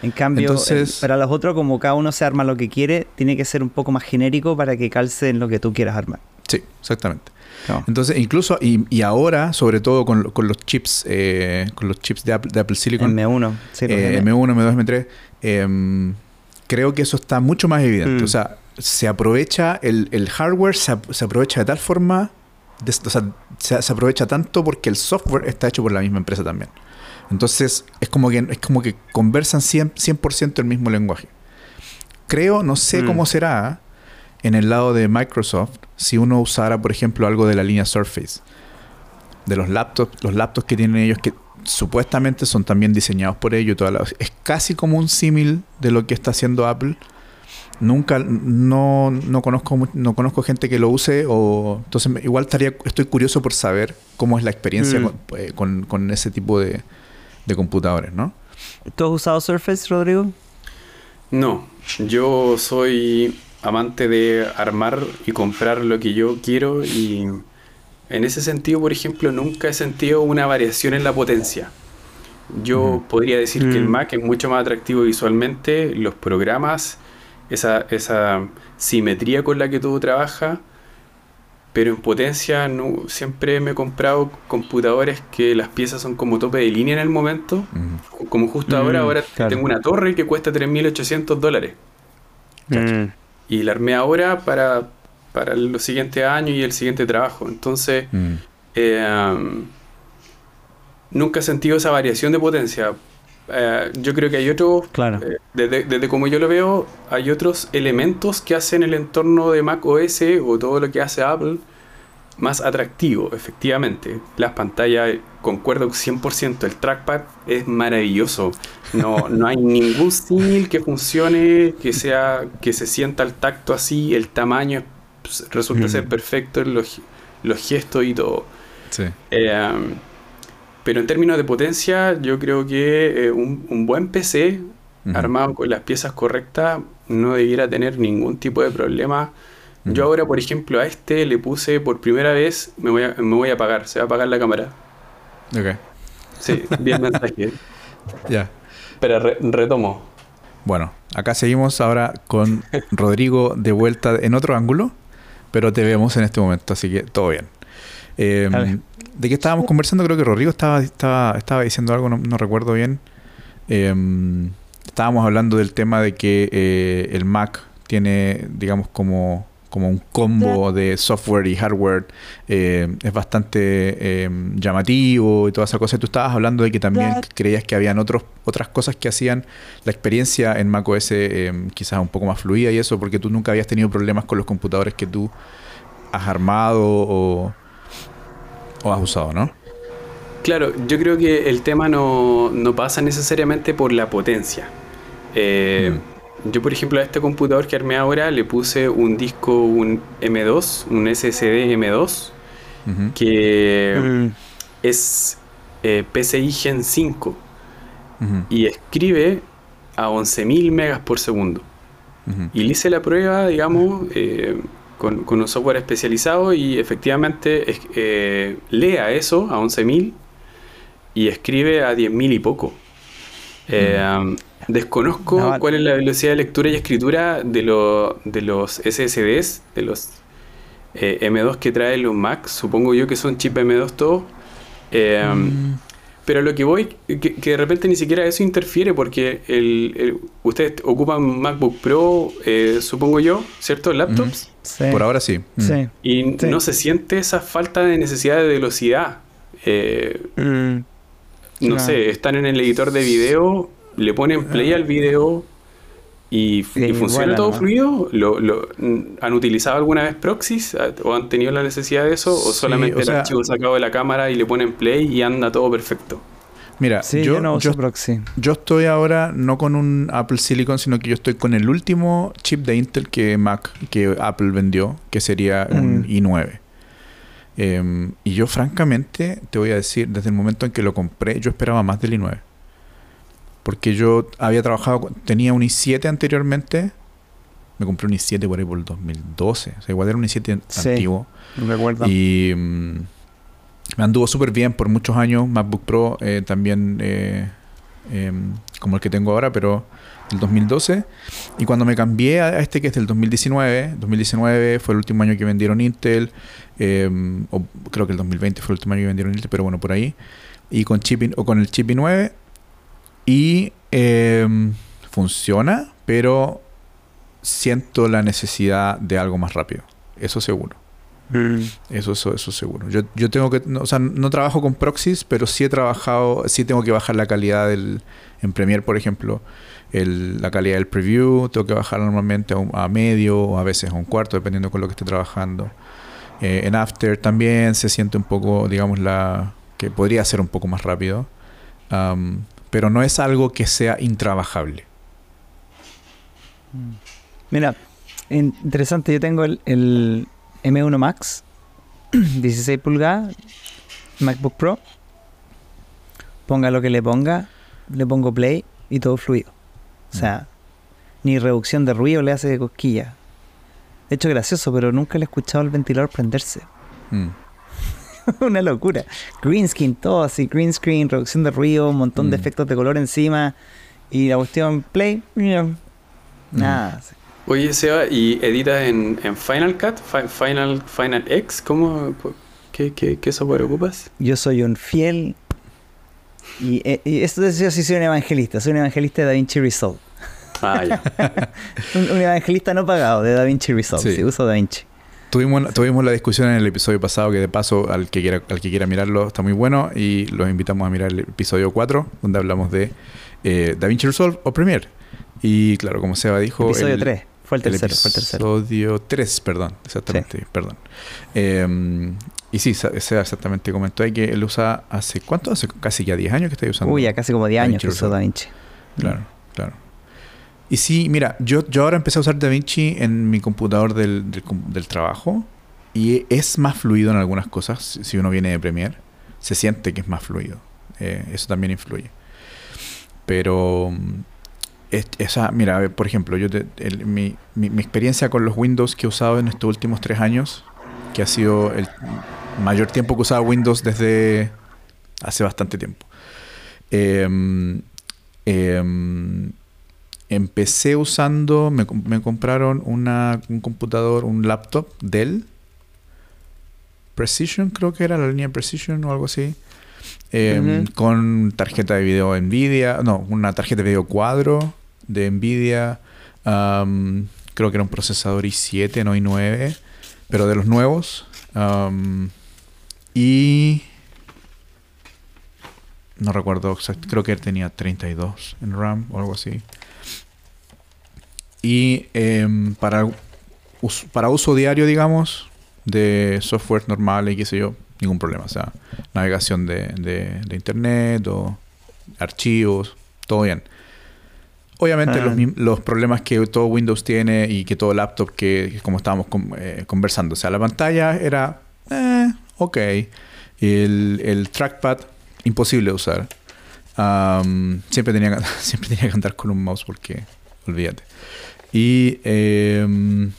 En cambio, Entonces- eh, para los otros, como cada uno se arma lo que quiere, tiene que ser un poco más genérico para que calce en lo que tú quieras armar. Sí, exactamente. No. Entonces, incluso, y, y ahora, sobre todo con, lo- con los chips, eh, con los chips de Apple, de Apple Silicon, M1, sí, los eh, M. M1, M2, M3, em, creo que eso está mucho más evidente. Mm. O sea, se aprovecha, el, el hardware se, ap- se aprovecha de tal forma, de- o sea, se, se aprovecha tanto porque el software está hecho por la misma empresa también. Entonces, es como que, es como que conversan 100%, 100 el mismo lenguaje. Creo, no sé Mm. cómo será en el lado de Microsoft si uno usara, por ejemplo, algo de la línea Surface. de los laptops, los laptops que tienen ellos que supuestamente son también diseñados por ellos. Toda es casi como un símil de lo que está haciendo Apple. Nunca, no, no, conozco, no conozco gente que lo use o entonces igual estaría, estoy curioso por saber cómo es la experiencia mm. eh, con, con, ese tipo de, de computadores, ¿no? ¿Tú has usado Surface, Rodrigo? No, yo soy amante de armar y comprar lo que yo quiero y en ese sentido, por ejemplo, nunca he sentido una variación en la potencia. Yo podría decir que el mm. Mac es mucho más atractivo visualmente, los programas, esa, esa simetría con la que todo trabaja, pero en potencia no, siempre me he comprado computadores que las piezas son como tope de línea en el momento, como justo ahora, mm, ahora tengo una torre que cuesta 3.800 dólares. Mm. Y la armé ahora para, para los siguientes años y el siguiente trabajo. Entonces, mm. eh, nunca he sentido esa variación de potencia. Eh, yo creo que hay otros, claro. Eh, desde, desde, como yo lo veo, hay otros elementos que hacen el entorno de Mac OS o todo lo que hace Apple más atractivo, efectivamente. Las pantallas, concuerdo 100%, el trackpad es maravilloso. No, no hay ningún símil que funcione, que, sea, que se sienta al tacto así, el tamaño pues, resulta ser perfecto, los, los gestos y todo. Sí. Eh, pero en términos de potencia, yo creo que eh, un, buen PC armado con las piezas correctas no debiera tener ningún tipo de problema. Yo ahora, por ejemplo, a este le puse por primera vez, me voy a, me voy a apagar, se va a apagar la cámara. Ok. Sí, bien mensaje. ya. Pero retomo. Bueno, acá seguimos ahora con Rodrigo de vuelta en otro ángulo, pero te vemos en este momento, así que todo bien. Em, ¿De qué estábamos conversando? Creo que Rodrigo estaba, estaba, estaba diciendo algo, no, recuerdo bien. Em, estábamos hablando del tema de que eh, el Mac tiene, digamos, como como un combo de software y hardware eh, es bastante em, llamativo y toda esa cosa. Tú estabas hablando de que también creías que habían otros, otras cosas que hacían la experiencia en macOS eh, quizás un poco más fluida y eso, porque tú nunca habías tenido problemas con los computadores que tú has armado o, has usado, ¿no? Claro, yo creo que el tema no, pasa necesariamente por la potencia. Eh, mm. Yo, por ejemplo, a este computador que armé ahora le puse un disco, un M2, un SSD M2, que mm. es eh, PCI Gen 5 y escribe a 11.000 megas por segundo. Y le hice la prueba, digamos, eh, con, un software especializado y efectivamente eh, lee a eso, a 11.000, y escribe a 10.000 y poco. Desconozco cuál es la velocidad de lectura y escritura de, de los SSDs, de los eh, M2 que traen los Mac. Supongo yo que son chip M2 todos. Eh, mm. Pero lo que voy, que, de repente ni siquiera eso interfiere porque el, ustedes ocupan MacBook Pro, eh, supongo yo, ¿cierto? Laptops. Por ahora sí. Mm. Y no se siente esa falta de necesidad de velocidad. Mm. No sé, están en el editor de video le ponen play al video y, funciona todo fluido. ¿Lo, han utilizado alguna vez proxies o han tenido la necesidad de eso? ¿O solamente el archivo sacado de la cámara y le ponen play y anda todo perfecto? Mira, yo, no uso proxy. yo estoy ahora no con un Apple Silicon, sino que yo estoy con el último chip de Intel que Mac, que Apple vendió, que sería un mm. i9. Em, y yo francamente te voy a decir, desde el momento en que lo compré, yo esperaba más del i9. Porque yo había trabajado, tenía un i7 anteriormente. Me compré un i7 por ahí por el 2012. O sea, igual era un i7 sí, antiguo. Me acuerdo. Y mm, me anduvo súper bien por muchos años. MacBook Pro eh, también eh, em, como el que tengo ahora, pero del 2012. Y cuando me cambié a este que es del 2019, 2019 fue el último año que vendieron Intel. Em, o creo que el 2020 fue el último año que vendieron Intel, pero bueno, por ahí. Y con, chip o con el chip i9 y em, funciona, pero siento la necesidad de algo más rápido. Eso seguro. Mm. Eso, eso, eso seguro. Yo, yo tengo que, no, o sea, no trabajo con proxies, pero sí he trabajado, sí tengo que bajar la calidad del, en Premiere, por ejemplo, el, la calidad del preview, tengo que bajar normalmente a, medio o a veces a un cuarto, dependiendo con lo que esté trabajando. Eh, en After también se siente un poco, digamos, la que podría ser un poco más rápido. Pero no es algo que sea intrabajable. Mira, in- interesante, yo tengo el, el M1 Max, 16 pulgadas, MacBook Pro. Ponga lo que le ponga, le pongo play y todo fluido. O sea, ni reducción de ruido le hace cosquilla. De hecho, gracioso, pero nunca le he escuchado el ventilador prenderse. Mm. Una locura. Green screen, todo así, green screen, reducción de ruido, un montón de Mm. efectos de color encima. Y la cuestión play, mira, nada. Oye, Seba, ¿y editas en, en Final Cut? Fi- Final, Final X? ¿Cómo? ¿Qué, qué, qué software ocupas? Yo soy un fiel. Y, eh, y esto es yo sí soy un evangelista, soy un evangelista de DaVinci Resolve. Ah, ya. Un, un evangelista no pagado de DaVinci Resolve, Sí. sí, uso DaVinci. Tuvimos, tuvimos la discusión en el episodio pasado, que de paso al que quiera, al que quiera mirarlo está muy bueno, y los invitamos a mirar el episodio 4, donde hablamos de eh, DaVinci Resolve o Premiere. Y claro, como Seba dijo... Episodio el- 3, fue el tercero, fue el tercero. Episodio 3, perdón, exactamente, perdón. Eh, y sí, Seba exactamente comentó ahí que él usa hace, ¿cuánto? Hace casi ya 10 años que está usando. Uy, ya casi como 10 años que Resolve. DaVinci. Claro, claro. Y sí, mira, yo, yo ahora empecé a usar DaVinci en mi computador del, del, trabajo y es más fluido en algunas cosas. Si uno viene de Premiere, se siente que es más fluido. Eh, eso también influye. Pero, mm, es- esa, mira, por ejemplo, yo te- mi, mi- experiencia con los Windows que he usado en estos últimos tres años, que ha sido el mayor tiempo que he usado Windows desde hace bastante tiempo. Em, em, empecé usando, me, me compraron una, un computador, un laptop Dell Precision, creo que era la línea Precision o algo así. em. Con tarjeta de video Nvidia, no, una tarjeta de video cuadro de Nvidia. creo que era un procesador i7, no i9, pero de los nuevos. y no recuerdo exacto, creo que él tenía 32 en RAM o algo así. Y em, para, us- para uso diario, digamos, de software normal y qué sé yo, ningún problema. O sea, navegación de, de- de internet o archivos, todo bien. Obviamente Ah. los, mim- los problemas que todo Windows tiene y que todo laptop que, como estábamos con- eh, conversando. O sea, la pantalla era, eh, ok. El, el trackpad, imposible de usar. Am, siempre, tenía, siempre tenía que andar con un mouse porque, olvídate. Y, em,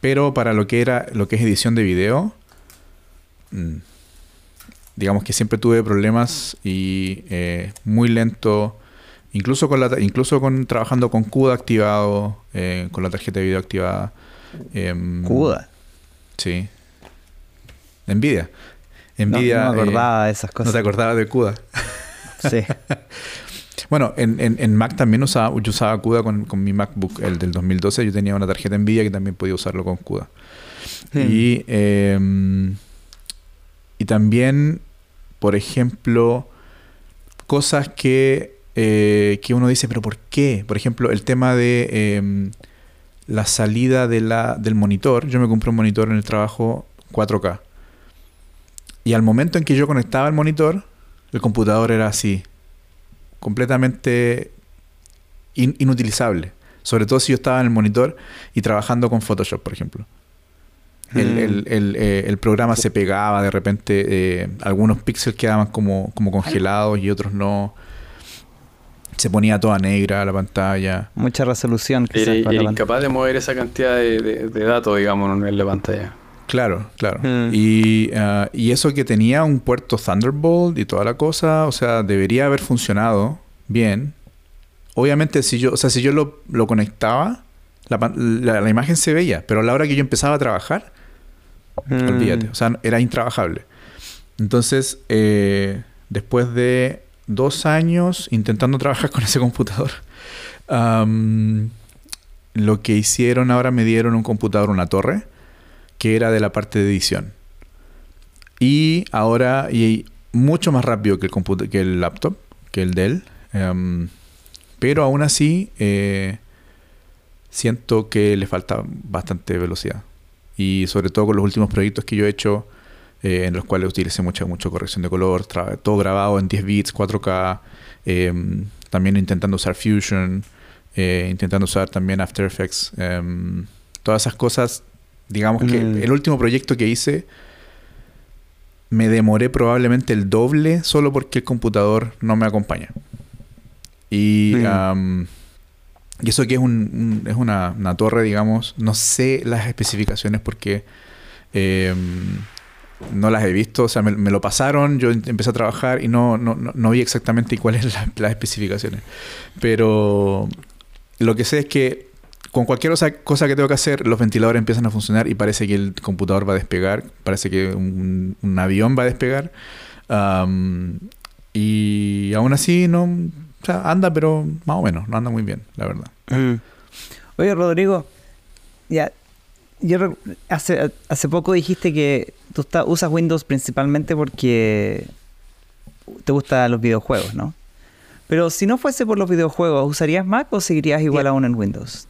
pero para lo que era, lo que es edición de video, mm, digamos que siempre tuve problemas y eh, muy lento. Incluso con la, incluso con trabajando con CUDA activado, eh, con la tarjeta de video activada. em, CUDA. Sí. Nvidia. No, Nvidia. no me eh, acordaba de esas no cosas. te acordabas de CUDA. Sí. Bueno, en, en, en Mac también usaba, yo usaba CUDA con, con mi MacBook, el del 2012. Yo tenía una tarjeta Nvidia que también podía usarlo con CUDA. Y, eh, y también, por ejemplo, cosas que, eh, que uno dice, pero ¿por qué? Por ejemplo, el tema de eh, la salida de la, del monitor. Yo me compré un monitor en el trabajo 4K. Y al momento en que yo conectaba el monitor, el computador era así, completamente in- inutilizable. Sobre todo si yo estaba en el monitor y trabajando con Photoshop, por ejemplo. El, Mm. el- el, eh, el programa se pegaba, de repente eh, algunos píxeles quedaban como, como congelados y otros no. Se ponía toda negra la pantalla. Mucha resolución quizás para la pantalla. incapaz de mover esa cantidad de, de- de datos, digamos, en un nivel de pantalla. Claro, claro. Mm. Y, ah, y eso que tenía un puerto Thunderbolt y toda la cosa, o sea, debería haber funcionado bien. Obviamente, si yo, o sea, si yo lo, lo conectaba, la, la- la imagen se veía, pero a la hora que yo empezaba a trabajar, Mm. olvídate, o sea, era intrabajable. Entonces, eh, después de dos años intentando trabajar con ese computador, lo que hicieron ahora me dieron un computador, una torre, que era de la parte de edición. Y ahora, y mucho más rápido que el, que el laptop, que el Dell. em, pero aún así, eh, siento que le falta bastante velocidad. Y sobre todo con los últimos proyectos que yo he hecho, eh, en los cuales utilicé mucha, mucha corrección de color, todo grabado en 10 bits, 4K, em, también intentando usar Fusion, eh, intentando usar también After Effects. Em, todas esas cosas, digamos que Mm. el último proyecto que hice me demoré probablemente el doble solo porque el computador no me acompaña. Y, Mm. y eso que es, un, un- es una, una torre, digamos, no sé las especificaciones porque em, no las he visto, o sea, me, me lo pasaron, yo em- empecé a trabajar y no, no, no, no vi exactamente cuáles son las especificaciones. Pero lo que sé es que con cualquier osa- cosa que tengo que hacer, los ventiladores empiezan a funcionar y parece que el computador va a despegar, parece que un, un avión va a despegar. Y aún así no, o sea, anda, pero más o menos, no anda muy bien, la verdad. Mm. Oye, Rodrigo, ya, yo hace, hace poco dijiste que tú está- usas Windows principalmente porque te gustan los videojuegos, ¿no? Pero si no fuese por los videojuegos, ¿usarías Mac o seguirías igual aún en Windows?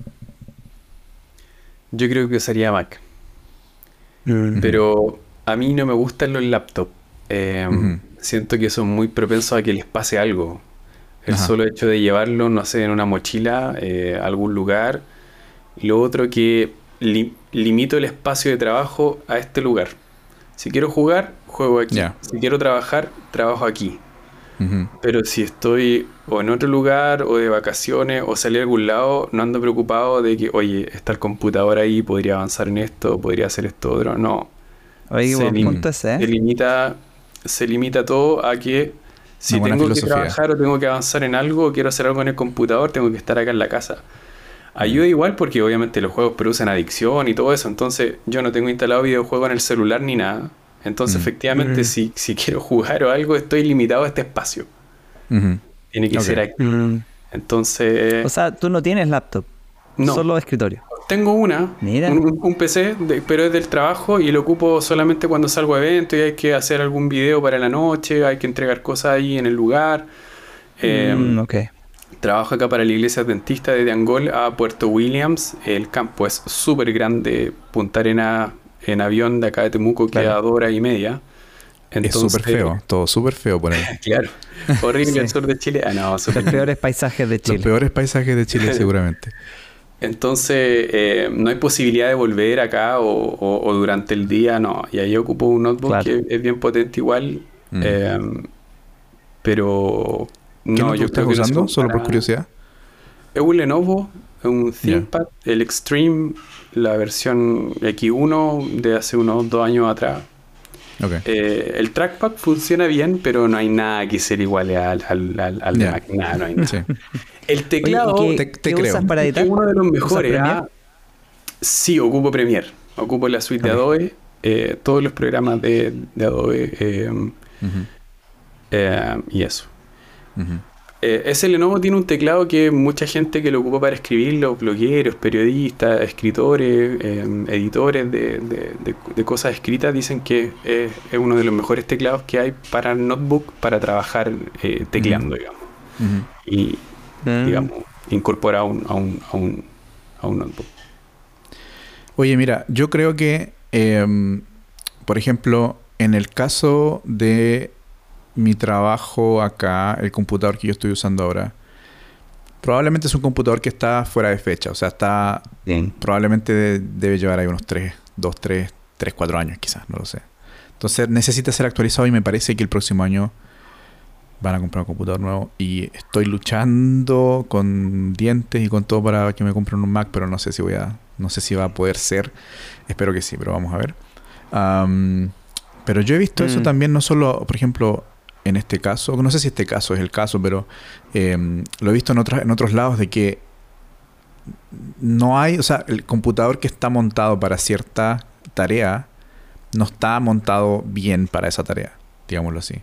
Yo creo que usaría Mac. Pero a mí no me gustan los laptops. Eh, Ujú. Siento que son muy propensos a que les pase algo. El Ajá. solo hecho de llevarlo, no sé, en una mochila eh, a algún lugar. Y lo otro que li- limito el espacio de trabajo a este lugar. Si quiero jugar, juego aquí. Si quiero trabajar, trabajo aquí. Pero si estoy o en otro lugar o de vacaciones o salí a algún lado, no ando preocupado de que, oye, está el computador ahí, podría avanzar en esto, podría hacer esto otro. No. Oye, Se lim- punto ese, Se ¿eh? limita, se limita todo a que si tengo que trabajar o tengo que avanzar en algo o quiero hacer algo en el computador, tengo que estar acá en la casa. Ayuda igual porque obviamente los juegos producen adicción y todo eso. Entonces yo no tengo instalado videojuego en el celular ni nada. Entonces Mm. efectivamente Mm. si, si quiero jugar o algo estoy limitado a este espacio. Ujú. Tiene que Ok. ser aquí. Entonces... O sea, tú no tienes laptop, no. solo escritorio. Tengo una, Mira. Un, un PC, de- pero es del trabajo y lo ocupo solamente cuando salgo a eventos y hay que hacer algún video para la noche, hay que entregar cosas ahí en el lugar. Eh, Mm, ok. Trabajo acá para la iglesia adventista de Angol a Puerto Williams. El campo es súper grande, Punta Arena en avión de acá de Temuco queda Claro. dos horas y media. Es súper feo, todo súper feo por ahí. Claro, horrible Sí. el sur de Chile. Ah, no, súper Los peores paisajes de Los Chile. peores paisajes de Chile seguramente. Entonces, eh, no hay posibilidad de volver acá o, o- o durante el día, no. Y ahí ocupo un notebook Claro. que es bien potente igual. Mm. eh, pero ¿Qué no, yo estás no usando? Solo por curiosidad. Es un Lenovo, es un ThinkPad, el Extreme, la versión X1 de hace unos dos años atrás. Ok. Eh, el trackpad funciona bien, pero no hay nada que ser igual al, al, al. Mac. Nada, no hay nada. Sí. El teclado Oye, ¿y te- qué, te qué creo. usas para es editar? uno de los ¿Usas mejores. ¿ah? Sí, ocupo Premiere. Ocupo la suite de. Adobe. eh, todos los programas de, de Adobe. eh, eh, y eso. Eh, ese Lenovo tiene un teclado que mucha gente que lo ocupa para escribir, los blogueros, periodistas, escritores, eh, editores de, de- de- de cosas escritas, dicen que es, es uno de los mejores teclados que hay para notebook para trabajar eh, tecleando, digamos. Y, Mm. digamos, incorpora a un, a un, a un, a un notebook. Oye, mira, yo creo que, em, por ejemplo, en el caso de mi trabajo acá, el computador que yo estoy usando ahora, probablemente es un computador que está fuera de fecha. O sea, está. Bien. Probablemente de- debe llevar ahí unos 3, 2, 3, 3, 4 años quizás, no lo sé. Entonces necesita ser actualizado y me parece que el próximo año van a comprar un computador nuevo. Y estoy luchando con dientes y con todo para que me compren un Mac, pero no sé si voy a. No sé si va a poder ser. Espero que sí, pero vamos a ver. Pero yo he visto eso Mm. también, no solo, por ejemplo, en este caso, no sé si este caso es el caso, pero em, lo he visto en, otras en otros lados de que no hay, o sea, el computador que está montado para cierta tarea no está montado bien para esa tarea, digámoslo así.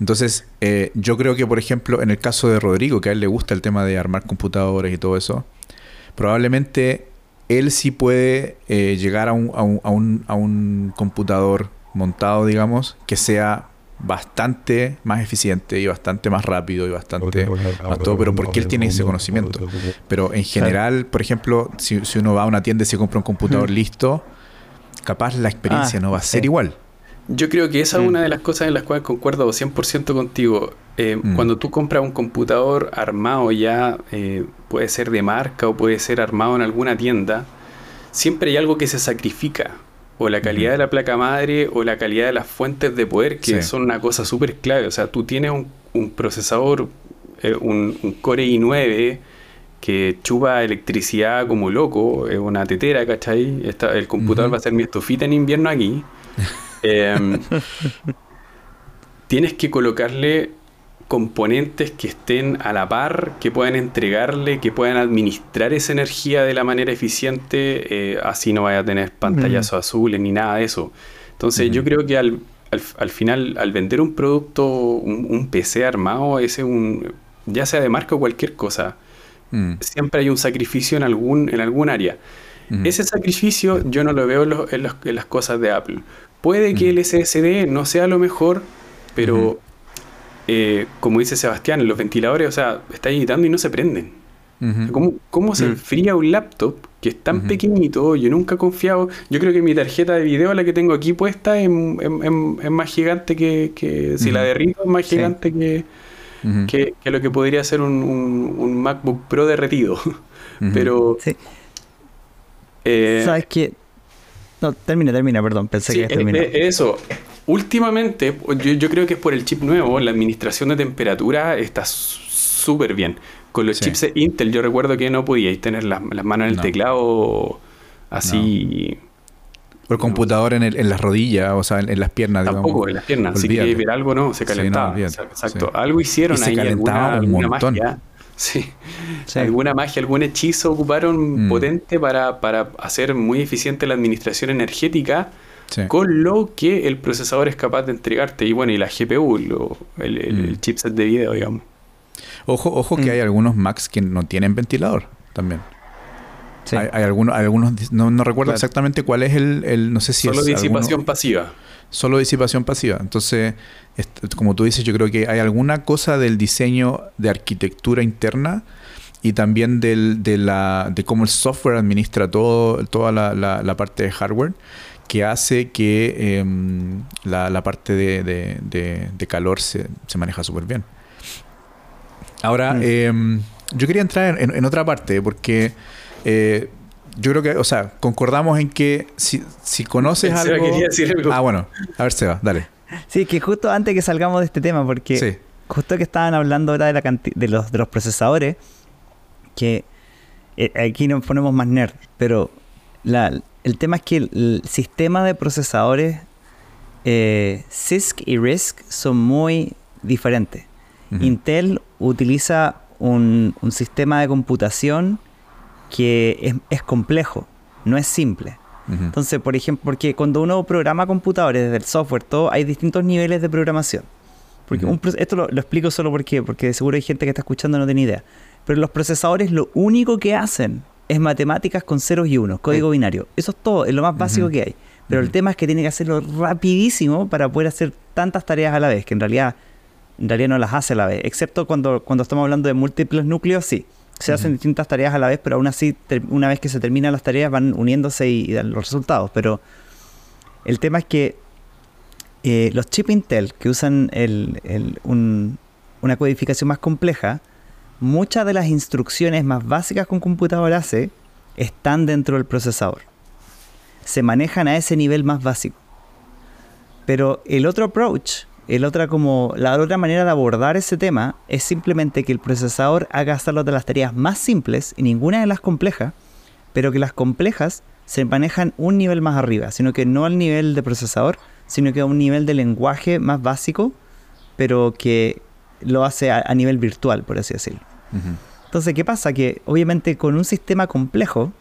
Entonces, eh, yo creo que, por ejemplo, en el caso de Rodrigo, que a él le gusta el tema de armar computadores y todo eso, probablemente él sí puede eh, llegar a un, a, un, a, un, a un computador montado, digamos, que sea bastante más eficiente y bastante más rápido y bastante más todo, pero porque él tiene ese conocimiento. Pero en general, por ejemplo, si, si uno va a una tienda y se compra un computador listo, capaz la experiencia Ah, no va a ser sí. igual. Yo creo que esa es Mm. una de las cosas en las cuales concuerdo 100% contigo. Eh, Mm. Cuando tú compras un computador armado ya, eh, puede ser de marca o puede ser armado en alguna tienda, siempre hay algo que se sacrifica. O la calidad de la placa madre o la calidad de las fuentes de poder, que Sí. son una cosa súper clave. O sea, tú tienes un, un procesador, eh, un, un Core i9 que chupa electricidad como loco, es una tetera, ¿cachai? Esta- el computador va a ser mi estufita en invierno aquí. Em, tienes que colocarle componentes que estén a la par, que puedan entregarle, que puedan administrar esa energía de la manera eficiente, eh, así no vaya a tener pantallazos azules ni nada de eso. Entonces yo Ujú. creo que al, al- al final, al vender un producto, un, un PC armado, ese un, ya sea de marca o cualquier cosa, Mm, siempre hay un sacrificio en algún, en algún área. Ese sacrificio yo no lo veo en, los- en los- en las cosas de Apple. Puede que Mm. el SSD no sea lo mejor, pero. Eh, como dice Sebastián, los ventiladores, o sea, está editando y no se prenden. ¿Cómo, cómo se Mm. enfría un laptop que es tan pequeñito? Yo nunca he confiado. Yo creo que mi tarjeta de video, la que tengo aquí puesta, es, es- es- es más gigante que, que- si la Ujú. derrito, es más Sí. gigante que, que, que lo que podría ser un, un- un MacBook Pro derretido. Pero Sí. eh, ¿Sabes qué? No, termina, termina, perdón. Pensé Sí, que terminó. eh, eso. Últimamente, yo, yo creo que es por el chip nuevo, la administración de temperatura está súper bien. Con los Sí. chips de Intel, yo recuerdo que no podíais tener las, las manos en el No. teclado así. O el computador en, el- en las rodillas, o sea, en, en las piernas, Tampoco digamos. en las piernas. Si Olvídate. queréis ver algo, no, se Sí, no, calentaba. olvídate, O sea, Exacto. sí. Algo hicieron Y se ahí, calentaba alguna, un montón. magia. Sí. Sí. Alguna magia, algún hechizo ocuparon Mm. potente para, para hacer muy eficiente la administración energética Sí. con lo que el procesador es capaz de entregarte. Y bueno, y la GPU, lo- el, el- Mm. el chipset de video, digamos. Ojo, ojo que Mm. hay algunos Macs que no tienen ventilador también. Sí. Hay, hay algunos, hay algunos no, no recuerdo Claro. exactamente cuál es el, el- no sé si Solo es disipación alguno- pasiva. solo disipación pasiva. Entonces, como tú dices, yo creo que hay alguna cosa del diseño de arquitectura interna y también del, de, la, de cómo el software administra todo, toda la, la- la parte de hardware que hace que em, la, la parte de, de- de- de calor se, se maneja súper bien. Ahora, Mm. em, yo quería entrar en, en otra parte porque eh, yo creo que, o sea, concordamos en que si, si conoces Seba algo... quería decir algo. Ah, bueno. A ver, Seba, dale. Sí, que justo antes que salgamos de este tema, porque Sí. justo que estaban hablando ahora de, la de, los, de los procesadores, que eh, aquí nos ponemos más nerd, pero la- el tema es que el, el sistema de procesadores eh, CISC y RISC son muy diferentes. Intel utiliza un, un sistema de computación que es, es complejo, no es simple. Entonces, por ejemplo, porque cuando uno programa computadores desde el software, todo, hay distintos niveles de programación. Porque un pro- esto lo, lo explico solo porque, porque seguro hay gente que está escuchando y no tiene idea. Pero los procesadores lo único que hacen es matemáticas con ceros y unos, código binario. Eso es todo, es lo más básico que hay. Pero el tema es que tiene que hacerlo rapidísimo para poder hacer tantas tareas a la vez, que en realidad, en realidad no las hace a la vez. Excepto cuando, cuando estamos hablando de múltiples núcleos, sí. Se hacen distintas tareas a la vez, pero aún así, una vez que se terminan las tareas, van uniéndose y, y dan los resultados. Pero el tema es que eh, los chips Intel que usan el- el- un- una codificación más compleja, muchas de las instrucciones más básicas que un computador hace están dentro del procesador. Se manejan a ese nivel más básico. Pero el otro approach, el otra como, la otra manera de abordar ese tema es simplemente que el procesador haga solo de las tareas más simples y ninguna de las complejas, pero que las complejas se manejan un nivel más arriba, sino que no al nivel de procesador, sino que a un nivel de lenguaje más básico, pero que lo hace a, a nivel virtual, por así decirlo. Entonces, ¿qué pasa? Que obviamente con un sistema complejo,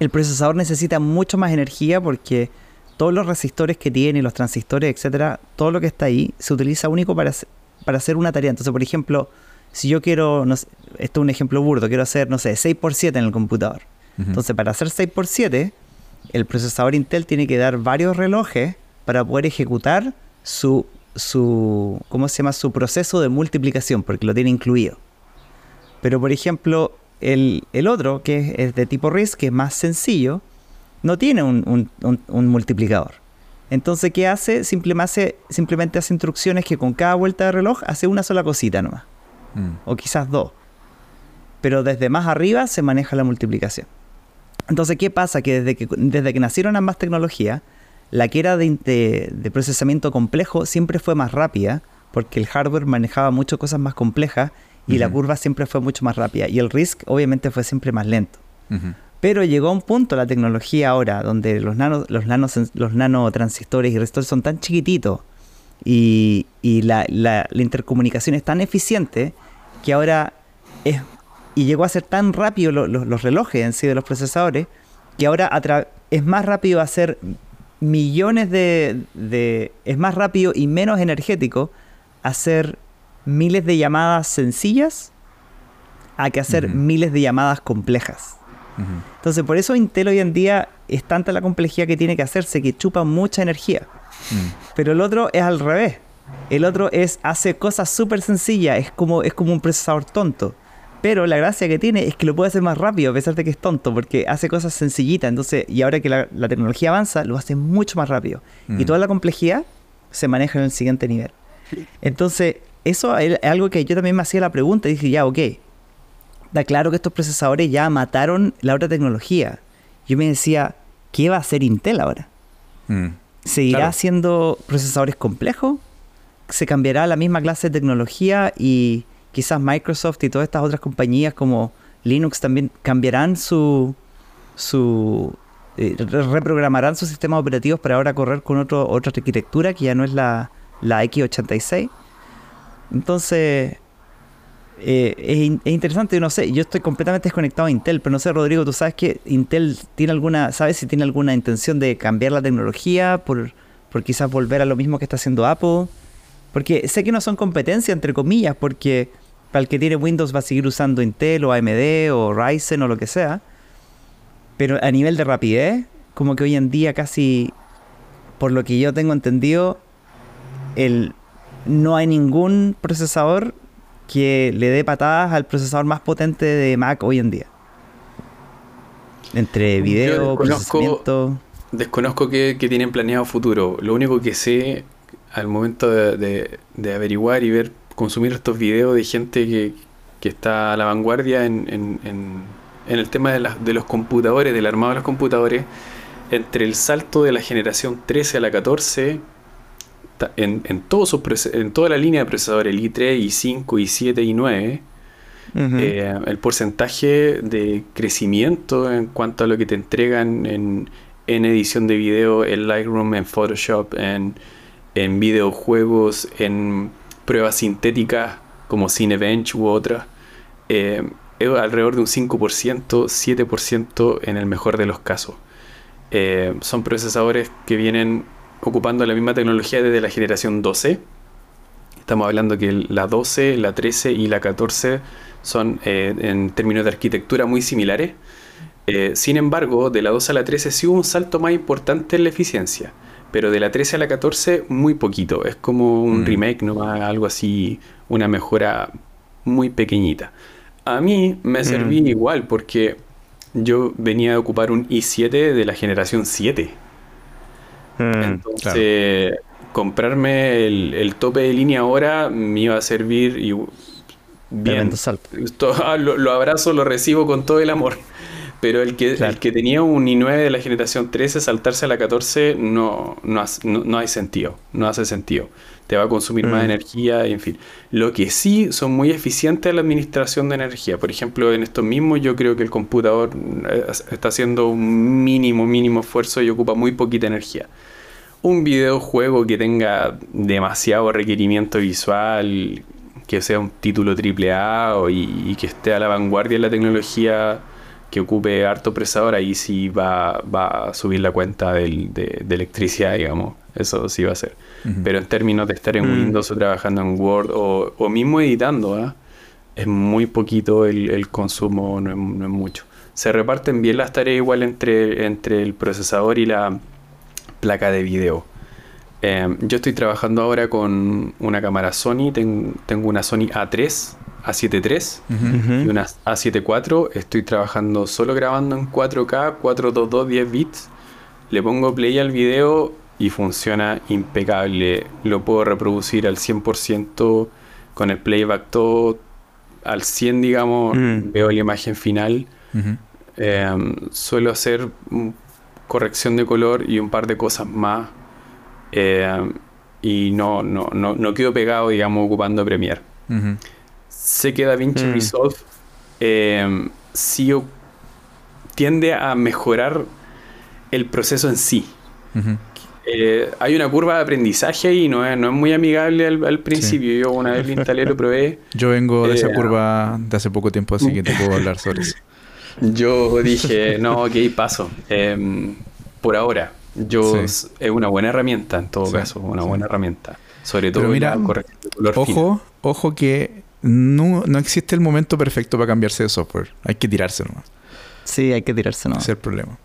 el procesador necesita mucho más energía porque todos los resistores que tiene, los transistores, etcétera, todo lo que está ahí se utiliza único para, hacer- para hacer una tarea. Entonces, por ejemplo, si yo quiero, no sé, esto es un ejemplo burdo, quiero hacer, no sé, 6x7 en el computador. Entonces, para hacer 6x7, el procesador Intel tiene que dar varios relojes para poder ejecutar su, su, ¿cómo se llama? Su proceso de multiplicación, porque lo tiene incluido. Pero, por ejemplo, el, el otro, que es, es de tipo RISC, que es más sencillo, no tiene un, multiplicador. Entonces, ¿qué hace? Simplemente, hace? simplemente hace instrucciones que con cada vuelta de reloj hace una sola cosita nomás. Mm. O quizás dos. Pero desde más arriba se maneja la multiplicación. Entonces, ¿qué pasa? Que desde que, desde que nacieron ambas tecnologías, la que era de, procesamiento complejo siempre fue más rápida, porque el hardware manejaba muchas cosas más complejas y la curva siempre fue mucho más rápida. Y el RISC obviamente fue siempre más lento. Pero llegó a un punto la tecnología ahora donde los, nano, los, nanos, los nanotransistores y resistores son tan chiquititos y, la, la, intercomunicación es tan eficiente que ahora es... Y llegó a ser tan rápido los relojes en sí de los procesadores que ahora es más rápido hacer millones de, de... Es más rápido y menos energético hacer miles de llamadas sencillas a que hacer miles de llamadas complejas. Entonces, por eso Intel hoy en día es tanta la complejidad que tiene que hacerse que chupa mucha energía. Mm. Pero el otro es al revés. El otro es hace cosas súper sencillas, es como, es como un procesador tonto. Pero la gracia que tiene es que lo puede hacer más rápido, a pesar de que es tonto, porque hace cosas sencillitas. Entonces, y ahora que la, tecnología avanza, lo hace mucho más rápido. Y mm. toda la complejidad se maneja en el siguiente nivel. Entonces, eso es algo que yo también me hacía la pregunta. Y dije, ya, ok, da claro que estos procesadores ya mataron la otra tecnología. Yo me decía, ¿qué va a hacer Intel ahora? Mm, ¿Seguirá haciendo procesadores complejos? ¿Se cambiará la misma clase de tecnología y quizás Microsoft y todas estas otras compañías como Linux también cambiarán su, su eh, reprogramarán sus sistemas operativos para ahora correr con otro, otra arquitectura que ya no es la, la X86. Entonces, eh, es, interesante, no sé, yo estoy completamente desconectado a Intel, pero no sé, Rodrigo, ¿tú sabes que Intel tiene alguna, sabes si tiene alguna intención de cambiar la tecnología por, por quizás volver a lo mismo que está haciendo Apple? Porque sé que no son competencia, entre comillas, porque para el que tiene Windows va a seguir usando Intel o AMD o Ryzen o lo que sea, pero a nivel de rapidez, como que hoy en día casi, por lo que yo tengo entendido, el, no hay ningún procesador que le dé patadas al procesador más potente de Mac hoy en día. Entre video, desconozco, Desconozco qué, tienen planeado futuro. Lo único que sé al momento de, averiguar y ver, consumir estos videos de gente que, está a la vanguardia en, el tema de, de los computadores, del armado de los computadores, entre el salto de la generación 13 a la 14, en, en, en toda la línea de procesadores, el i3, i5, i7, i9, eh, el porcentaje de crecimiento en cuanto a lo que te entregan en, edición de video, en Lightroom, en Photoshop, en, videojuegos, en pruebas sintéticas como Cinebench u otras, eh, es alrededor de un 5%, 7% en el mejor de los casos. Eh, son procesadores que vienen ocupando la misma tecnología desde la generación 12. Estamos hablando que la 12, la 13 y la 14 son eh, en términos de arquitectura muy similares. Eh, sin embargo, de la 12 a la 13 sí hubo un salto más importante en la eficiencia, pero de la 13 a la 14 muy poquito. Es como un mm. remake, no algo así, una mejora muy pequeñita. A mí me mm. serví igual porque yo venía a ocupar un i7 de la generación 7 Mm, Entonces, comprarme el, tope de línea ahora me iba a servir y bien. Ah, lo, abrazo, lo recibo con todo el amor. Pero el que, el que tenía un i9 de la generación 13, saltarse a la 14 no, no, hay sentido. No hace sentido. Te va a consumir más mm. energía, en fin. Lo que sí son muy eficientes en la administración de energía. Por ejemplo, en esto mismo yo creo que el computador eh, está haciendo un mínimo, mínimo esfuerzo y ocupa muy poquita energía un videojuego que tenga demasiado requerimiento visual, que sea un título triple A y, que esté a la vanguardia en la tecnología, que ocupe harto procesador, ahí sí va, va a subir la cuenta de, electricidad, digamos. Eso sí va a ser. Pero en términos de estar en mm. Windows o trabajando en Word o, mismo editando, ¿ah? es muy poquito el, consumo, no es, no es, mucho. Se reparten bien las tareas igual entre, entre el procesador y la, placa de video. Em, yo estoy trabajando ahora con una cámara Sony, tengo una Sony A3, A7 III y una A7 IV. Estoy trabajando solo grabando en 4K, 422, 10 bits le pongo play al video y funciona impecable. Lo puedo reproducir al 100% con el playback todo al 100, digamos. Mm. Veo la imagen final. Eh, suelo hacer corrección de color y un par de cosas más. Eh, y no, no, no, no quedo pegado, digamos, ocupando Premiere. Sé que DaVinci Mm. Resolve eh, sí tiende a mejorar el proceso en sí. Ujú. Eh, hay una curva de aprendizaje y no es, no es muy amigable al, al principio. Yo una vez lo instalé, lo probé. Yo vengo de esa Eh, curva de hace poco tiempo, así que te puedo hablar sobre eso. Yo dije, no, ok, paso. Em, por ahora, yo Sí. es una buena herramienta en todo Sí, caso, una sí. buena herramienta. Sobre Pero todo mira, color fina. Ojo, ojo que no, no existe el momento perfecto para cambiarse de software. Hay que tirarse nomás. Sí, hay que tirarse, ¿no? Ese es el problema.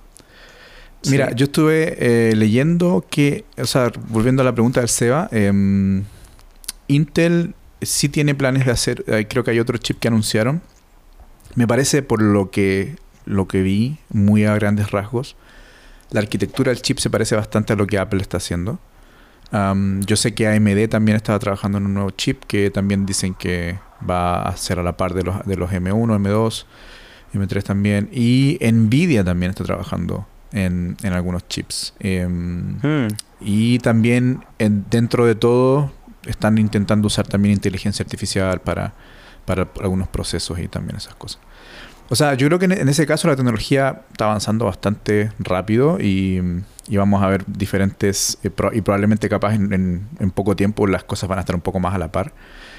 Mira, yo estuve eh, leyendo que, o sea, volviendo a la pregunta del Seba, em, Intel sí tiene planes de hacer, eh, creo que hay otro chip que anunciaron. Me parece, por lo que, lo que vi, muy a grandes rasgos, la arquitectura del chip se parece bastante a lo que Apple está haciendo. Am, yo sé que AMD también estaba trabajando en un nuevo chip que también dicen que va a ser a la par de los, de los M1, M2, M3 también. Y Nvidia también está trabajando en, en algunos chips. Em, Mm. y también en- dentro de todo están intentando usar también inteligencia artificial para, para algunos procesos y también esas cosas. O sea, yo creo que en, en ese caso la tecnología está avanzando bastante rápido y, y vamos a ver diferentes, eh, pro- y probablemente capaz en, en- en poco tiempo las cosas van a estar un poco más a la par.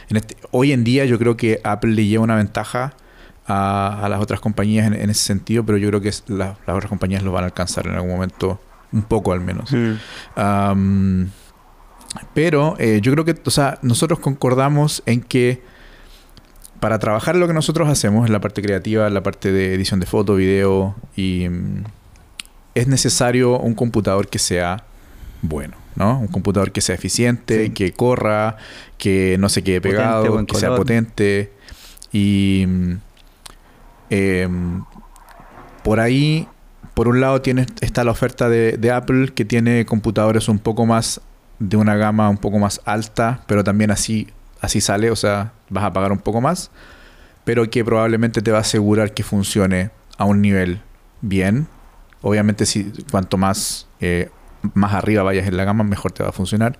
En este- hoy en día yo creo que Apple le lleva una ventaja a, a las otras compañías en, en ese sentido, pero yo creo que es- la- las otras compañías lo van a alcanzar en algún momento, un poco al menos. Mm. Am, pero eh, yo creo que, o sea, nosotros concordamos en que para trabajar lo que nosotros hacemos, en la parte creativa, en la parte de edición de foto, video, y mm, es necesario un computador que sea bueno, ¿no? Un computador que sea eficiente, Sí. que corra, que no se quede pegado, que sea color. potente. Y mm, em, por ahí, por un lado, tienes, está la oferta de, Apple que tiene computadores un poco más de una gama un poco más alta, pero también así, así sale, o sea, vas a pagar un poco más, pero que probablemente te va a asegurar que funcione a un nivel bien. Obviamente, si cuanto más, eh, más arriba vayas en la gama, mejor te va a funcionar.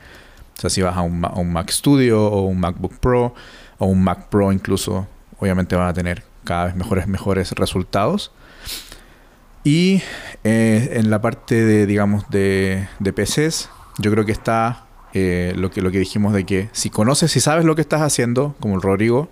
O sea, si vas a un, a un Mac Studio o un MacBook Pro o un Mac Pro incluso, obviamente van a tener cada vez mejores, mejores resultados. Y eh, en la parte de, digamos, de, de PCs, yo creo que está eh, lo, que, lo que dijimos de que si conoces, si sabes lo que estás haciendo, como el Rodrigo,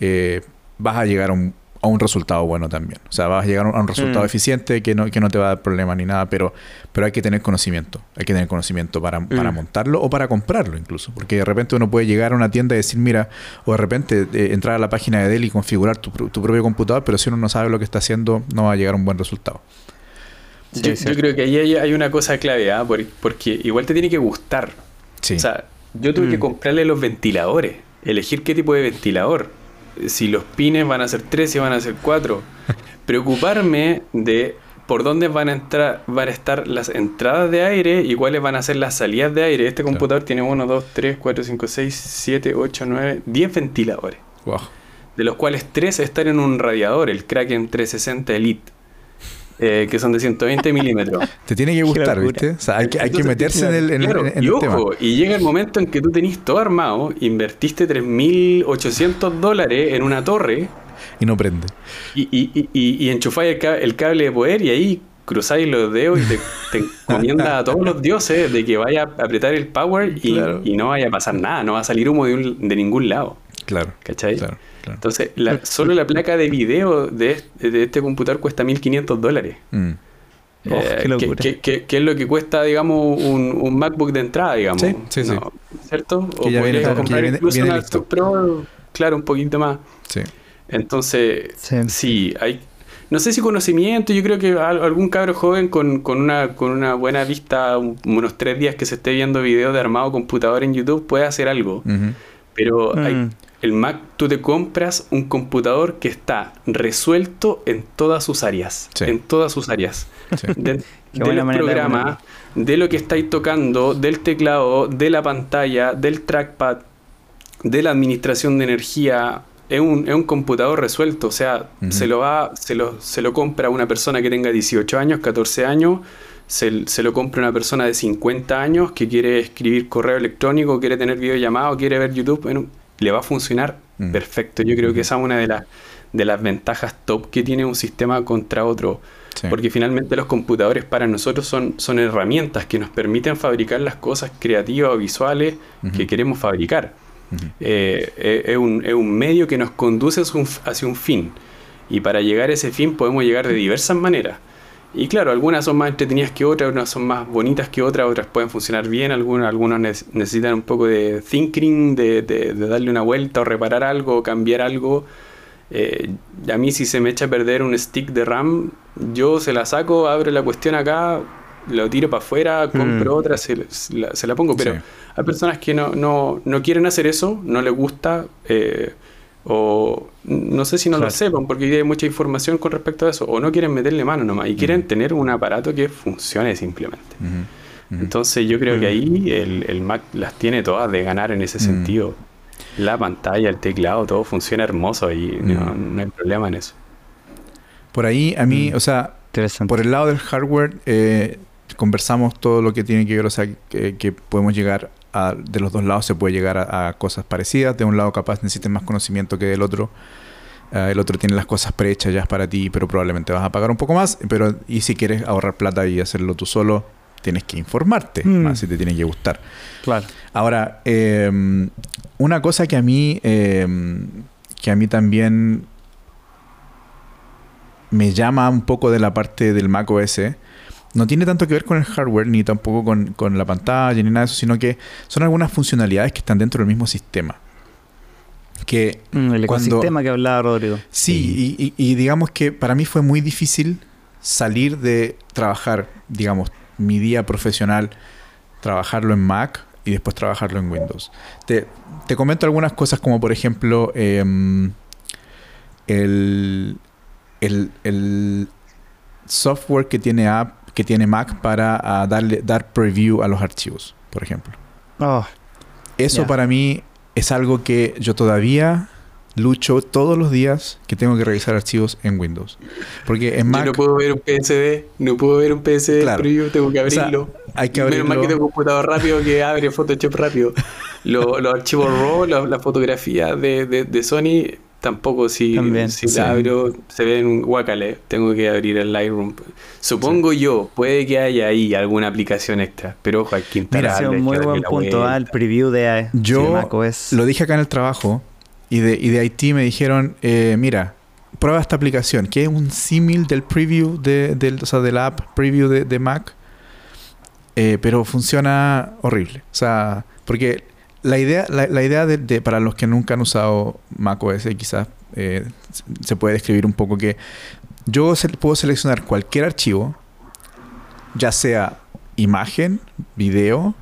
eh, vas a llegar a un, a un resultado bueno también. O sea, vas a llegar a un, resultado Mm. eficiente que no, que no te va a dar problema ni nada, pero, pero hay que tener conocimiento. Hay que tener conocimiento para, para Mm. montarlo o para comprarlo incluso. Porque de repente uno puede llegar a una tienda y decir, mira, o de repente eh, entrar a la página de Dell y configurar tu, tu propio computador, pero si uno no sabe lo que está haciendo, no va a llegar a un buen resultado. Sí, yo, creo que ahí hay, hay una cosa clave, ¿ah? Por- porque igual te tiene que gustar. Sí. O sea, yo tuve que Mm. comprarle los ventiladores, elegir qué tipo de ventilador. Si los pines van a ser tres, si van a ser cuatro. Preocuparme de por dónde van a entrar, van a estar las entradas de aire y cuáles van a ser las salidas de aire. Este Claro. computador tiene 1, 2, 3, 4, 5, 6, 7, 8, 9, 10 ventiladores. Wow. De los cuales 3 están en un radiador, el Kraken 360 Elite. Eh, que son de 120 milímetros. Te tiene que gustar. ¿viste? O sea, hay que, hay que meterse en el, en el- claro, en y el ojo, tema. y llega el momento en que tú tenés todo armado, invertiste 3.800 dólares en una torre Y no prende. y, y, y, y- y enchufáis el, ca- el cable de poder y ahí cruzáis los dedos y te, te encomienda a todos los dioses de que vaya a apretar el power y, Claro. y no vaya a pasar nada, no va a salir humo de, un- de ningún lado. Claro. ¿Cachai? Claro, claro. Entonces, la- solo la placa de video de, este- de este computador cuesta 1.500 dólares. Mm. Oh, Eh, qué que, es lo que cuesta, digamos, un, un MacBook de entrada, digamos. Sí, sí, sí. ¿Cierto? Que ya viene- podrías que comprar viene- incluso viene una listo. Pro, claro, un poquito más. Sí. Entonces, Sí. sí, hay... No sé si conocimiento, yo creo que al- algún cabro joven con, con una, con una buena vista, un- unos tres días que se esté viendo videos de armado computador en YouTube, puede hacer algo. Pero hay- Mm. El Mac, tú te compras un computador que está resuelto en todas sus áreas. Sí. En todas sus áreas. Sí. De- del programa, de, lo que estáis tocando, del teclado, de la pantalla, del trackpad, de la administración de energía. Es un, es un computador resuelto, o sea, se lo va, se lo, se lo compra una persona que tenga 18 años, 14 años, se, se, lo compra una persona de 50 años que quiere escribir correo electrónico, quiere tener videollamado, quiere ver YouTube, bueno, le va a funcionar perfecto. Yo creo que esa es una de las, de las ventajas top que tiene un sistema contra otro. Porque finalmente los computadores para nosotros son, son herramientas que nos permiten fabricar las cosas creativas o visuales que queremos fabricar. Eh, eh, es, un, es, un, medio que nos conduce hacia un fin. Y para llegar a ese fin podemos llegar de diversas maneras. Y claro, algunas son más entretenidas que otras, unas son más bonitas que otras, otras pueden funcionar bien, algunas, algunos necesitan un poco de thinking, de, de, darle una vuelta o reparar algo o cambiar algo. Eh, a mí si se me echa a perder un stick de RAM, yo se la saco, abro la cuestión acá, lo tiro para afuera, compro mm. otra, se, la, pongo. Pero hay personas que no, no, no, quieren hacer eso, no les gusta. Eh, o no sé si no lo sepan porque hay mucha información con respecto a eso, o no quieren meterle mano nomás y quieren tener un aparato que funcione simplemente. Entonces yo creo que ahí el, Mac las tiene todas de ganar en ese sentido. La pantalla, el teclado, todo funciona hermoso y no, hay problema en eso. Por ahí a mí, o sea, por el lado del hardware, eh, conversamos todo lo que tiene que ver, o sea, que podemos llegar de los dos lados se puede llegar a, cosas parecidas. De un lado capaz necesites más conocimiento que del otro. Ah, el otro tiene las cosas prehechas ya para ti, pero probablemente vas a pagar un poco más. Pero y si quieres ahorrar plata y hacerlo tú solo, tienes que informarte mm. más si te tiene que gustar. Claro. Ahora, em, una cosa que a mí, em, que a mí también me llama un poco de la parte del Mac OS no tiene tanto que ver con el hardware, ni tampoco con, la pantalla, ni nada de eso, sino que son algunas funcionalidades que están dentro del mismo sistema. Que mm, el ecosistema que hablaba Rodrigo. Sí, y, digamos que para mí fue muy difícil salir de trabajar, digamos, mi día profesional, trabajarlo en Mac y después trabajarlo en Windows. Te, comento algunas cosas como por ejemplo em, el, el, software que tiene app que tiene Mac para ah, darle, dar preview a los archivos, por ejemplo. Oh, Eso para mí es algo que yo todavía lucho todos los días que tengo que revisar archivos en Windows. Porque en Mac... Yo no puedo ver un PSD, no puedo ver un PSD claro. preview, tengo que abrirlo. hay que abrirlo. Menos mal que tengo un computador rápido que abre Photoshop rápido. los, archivos RAW, la, fotografía de, de, de Sony Tampoco si, si abro se ve en Wacale, tengo que abrir el Lightroom. Supongo yo, puede que haya ahí alguna aplicación extra, pero ojo, hay que Mira, un muy buen punto al preview de, yo Lo dije acá en el trabajo y de, y de IT me dijeron, eh, mira, prueba esta aplicación, que es un símil del preview de, del, o sea, de la app preview de, Mac, eh, pero funciona horrible. O sea, porque la idea, la, idea de, para los que nunca han usado macOS, quizás eh, se puede describir un poco que yo puedo seleccionar cualquier archivo, ya sea imagen, video,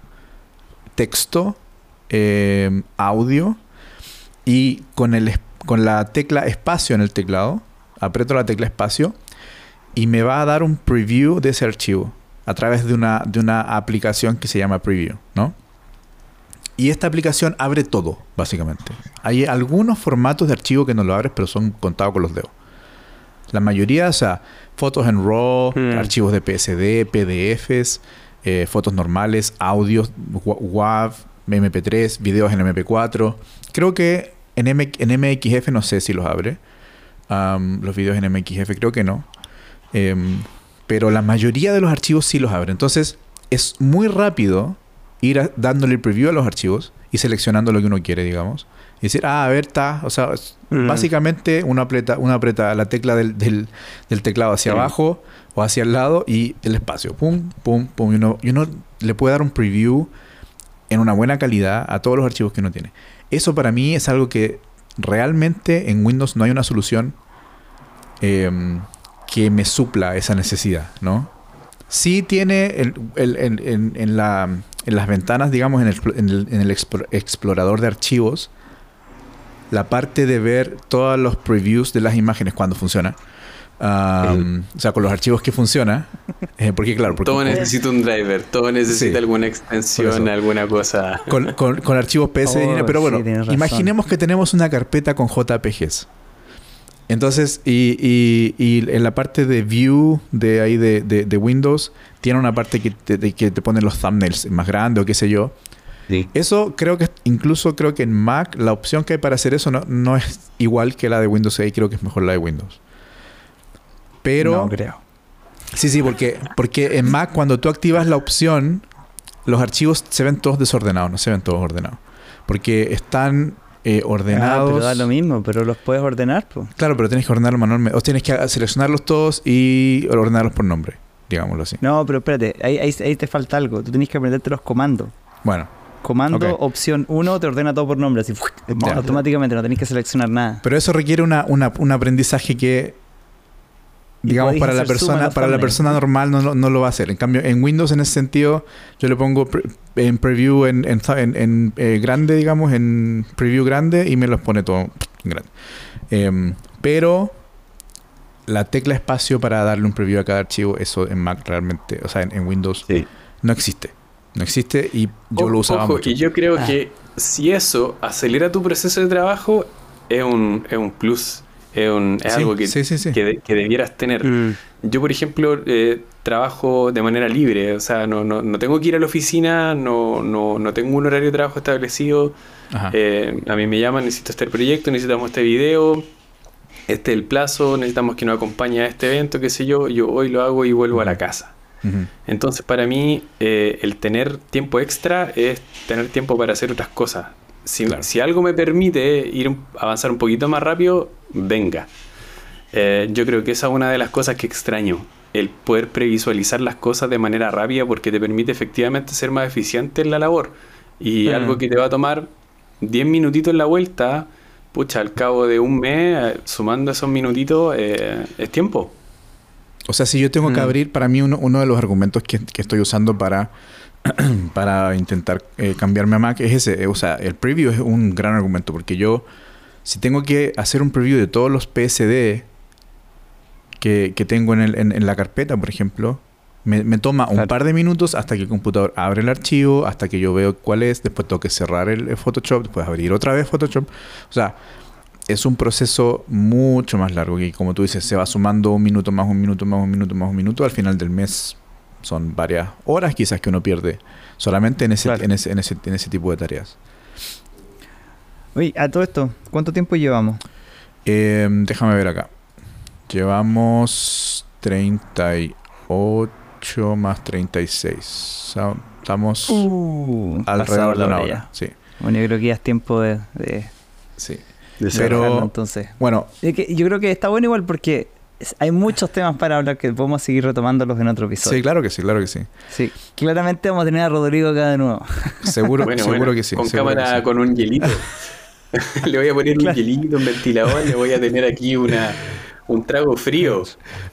texto, em, audio, y con, el, con la tecla espacio en el teclado, aprieto la tecla espacio y me va a dar un preview de ese archivo a través de una, de una aplicación que se llama Preview, ¿no? Y esta aplicación abre todo, básicamente. Hay algunos formatos de archivo que no lo abres, pero son contados con los dedos. La mayoría, o sea, fotos en RAW, hmm. archivos de PSD, PDFs, eh, fotos normales, audios, WAV, MP3, videos en MP4. Creo que en, en MXF no sé si los abre. los videos en MXF creo que no. Em, pero la mayoría de los archivos sí los abre. Entonces es muy rápido ir dándole el preview a los archivos y seleccionando lo que uno quiere, digamos. Y decir, ah, a ver, está. O sea, mm. básicamente uno aprieta, uno aprieta la tecla del, del, teclado hacia abajo o hacia el lado y el espacio. Pum, pum, pum. Y uno, y uno le puede dar un preview en una buena calidad a todos los archivos que uno tiene. Eso para mí es algo que realmente en Windows no hay una solución em, que me supla esa necesidad, ¿no? Sí tiene el, en la en las ventanas, digamos, en el, explorador de archivos, la parte de ver todos los previews de las imágenes cuando funciona. Um, o sea, con los archivos que funciona. Eh, porque, claro, porque, todo necesita un driver, todo necesita Sí, alguna extensión, alguna cosa. con, con- con archivos PS de Oh, pero bueno, imaginemos que tenemos una carpeta con JPGs. Entonces, y, y- y en la parte de View de ahí de, de- de Windows, tiene una parte que te, de- que te pone los thumbnails más grandes o qué sé yo. Sí. Eso creo que, incluso creo que en Mac, la opción que hay para hacer eso no, no es igual que la de Windows 6, creo que es mejor la de Windows. Pero... No creo. Sí, sí, porque, porque en Mac cuando tú activas la opción, los archivos se ven todos desordenados, no se ven todos ordenados. Porque están eh, Ah, ordenados. pero da lo mismo, pero los puedes ordenar, pues. Claro, pero tienes que ordenarlos manualmente. O tienes que seleccionarlos todos y ordenarlos por nombre, digámoslo así. No, pero espérate, ahí, ahí, ahí te falta algo. Tú tienes que aprenderte los comandos. Bueno, Comando, opción 1, te ordena todo por nombre, así automáticamente, no tenés que seleccionar nada. pero eso requiere una, una- un aprendizaje que, digamos, para la persona, para la persona normal no, lo- no lo va a hacer. En cambio, en Windows, en ese sentido, yo le pongo pre- en preview en, en, en- en, eh, grande, digamos, en preview grande y me los pone todo en grande. Em, pero la tecla espacio para darle un preview a cada archivo, eso en Mac realmente, o sea, en, en Windows Sí. no existe. No existe y yo O- lo usaba Ojo, mucho. y yo creo Ah. que si eso acelera tu proceso de trabajo, es un, es un plus. Es, un- es Sí, algo que, sí, sí, sí. que de- que debieras tener. Mm. Yo, por ejemplo, eh, trabajo de manera libre, o sea, no, no, no tengo que ir a la oficina, no, no, no tengo un horario de trabajo establecido. Eh, a mí me llaman, necesito este proyecto, necesitamos este video, este es el plazo, necesitamos que nos acompañe a este evento, qué sé yo, yo hoy lo hago y vuelvo a la casa. Entonces, para mí, eh, el tener tiempo extra es tener tiempo para hacer otras cosas. Si, Claro. si algo me permite ir avanzar un poquito más rápido, venga. Eh, yo creo que esa es una de las cosas que extraño. El poder previsualizar las cosas de manera rápida porque te permite efectivamente ser más eficiente en la labor. Y Mm. algo que te va a tomar 10 minutitos en la vuelta, pucha, al cabo de un mes, eh, sumando esos minutitos, eh, es tiempo. O sea, si yo tengo que Mm. abrir, para mí uno, uno de los argumentos que, que estoy usando para, para intentar eh, cambiarme a Mac es ese. eh, O sea, el preview es un gran argumento porque yo, si tengo que hacer un preview de todos los PSD que, que tengo en, el- en- en la carpeta, por ejemplo, me, me toma un par de minutos hasta que el computador abre el archivo, hasta que yo veo cuál es, después tengo que cerrar el, el Photoshop, después abrir otra vez Photoshop. O sea, es un proceso mucho más largo y como tú dices, se va sumando un minuto más, un minuto más, un minuto más, un minuto. Al final del mes son varias horas quizás que uno pierde solamente en ese, Claro. en ese, en ese, en ese tipo de tareas. Oye, a todo esto, ¿cuánto tiempo llevamos? Eh, déjame ver acá. Llevamos 38 más 36. So- Estamos Uh, alrededor de una hora hora. ya. Sí, Bueno, yo creo que ya es tiempo de, de, sí. de Pero- entonces. Bueno, Es que yo creo que está bueno igual porque hay muchos temas para hablar que podemos seguir retomándolos en otro episodio. sí, claro que sí, claro que sí. Sí, claramente vamos a tener a Rodrigo acá de nuevo. Seguro, Bueno, seguro bueno, que sí. Con cámara sí. con un hielito. le voy a poner Claro. un hielito, un ventilador, le voy a tener aquí una, un trago frío.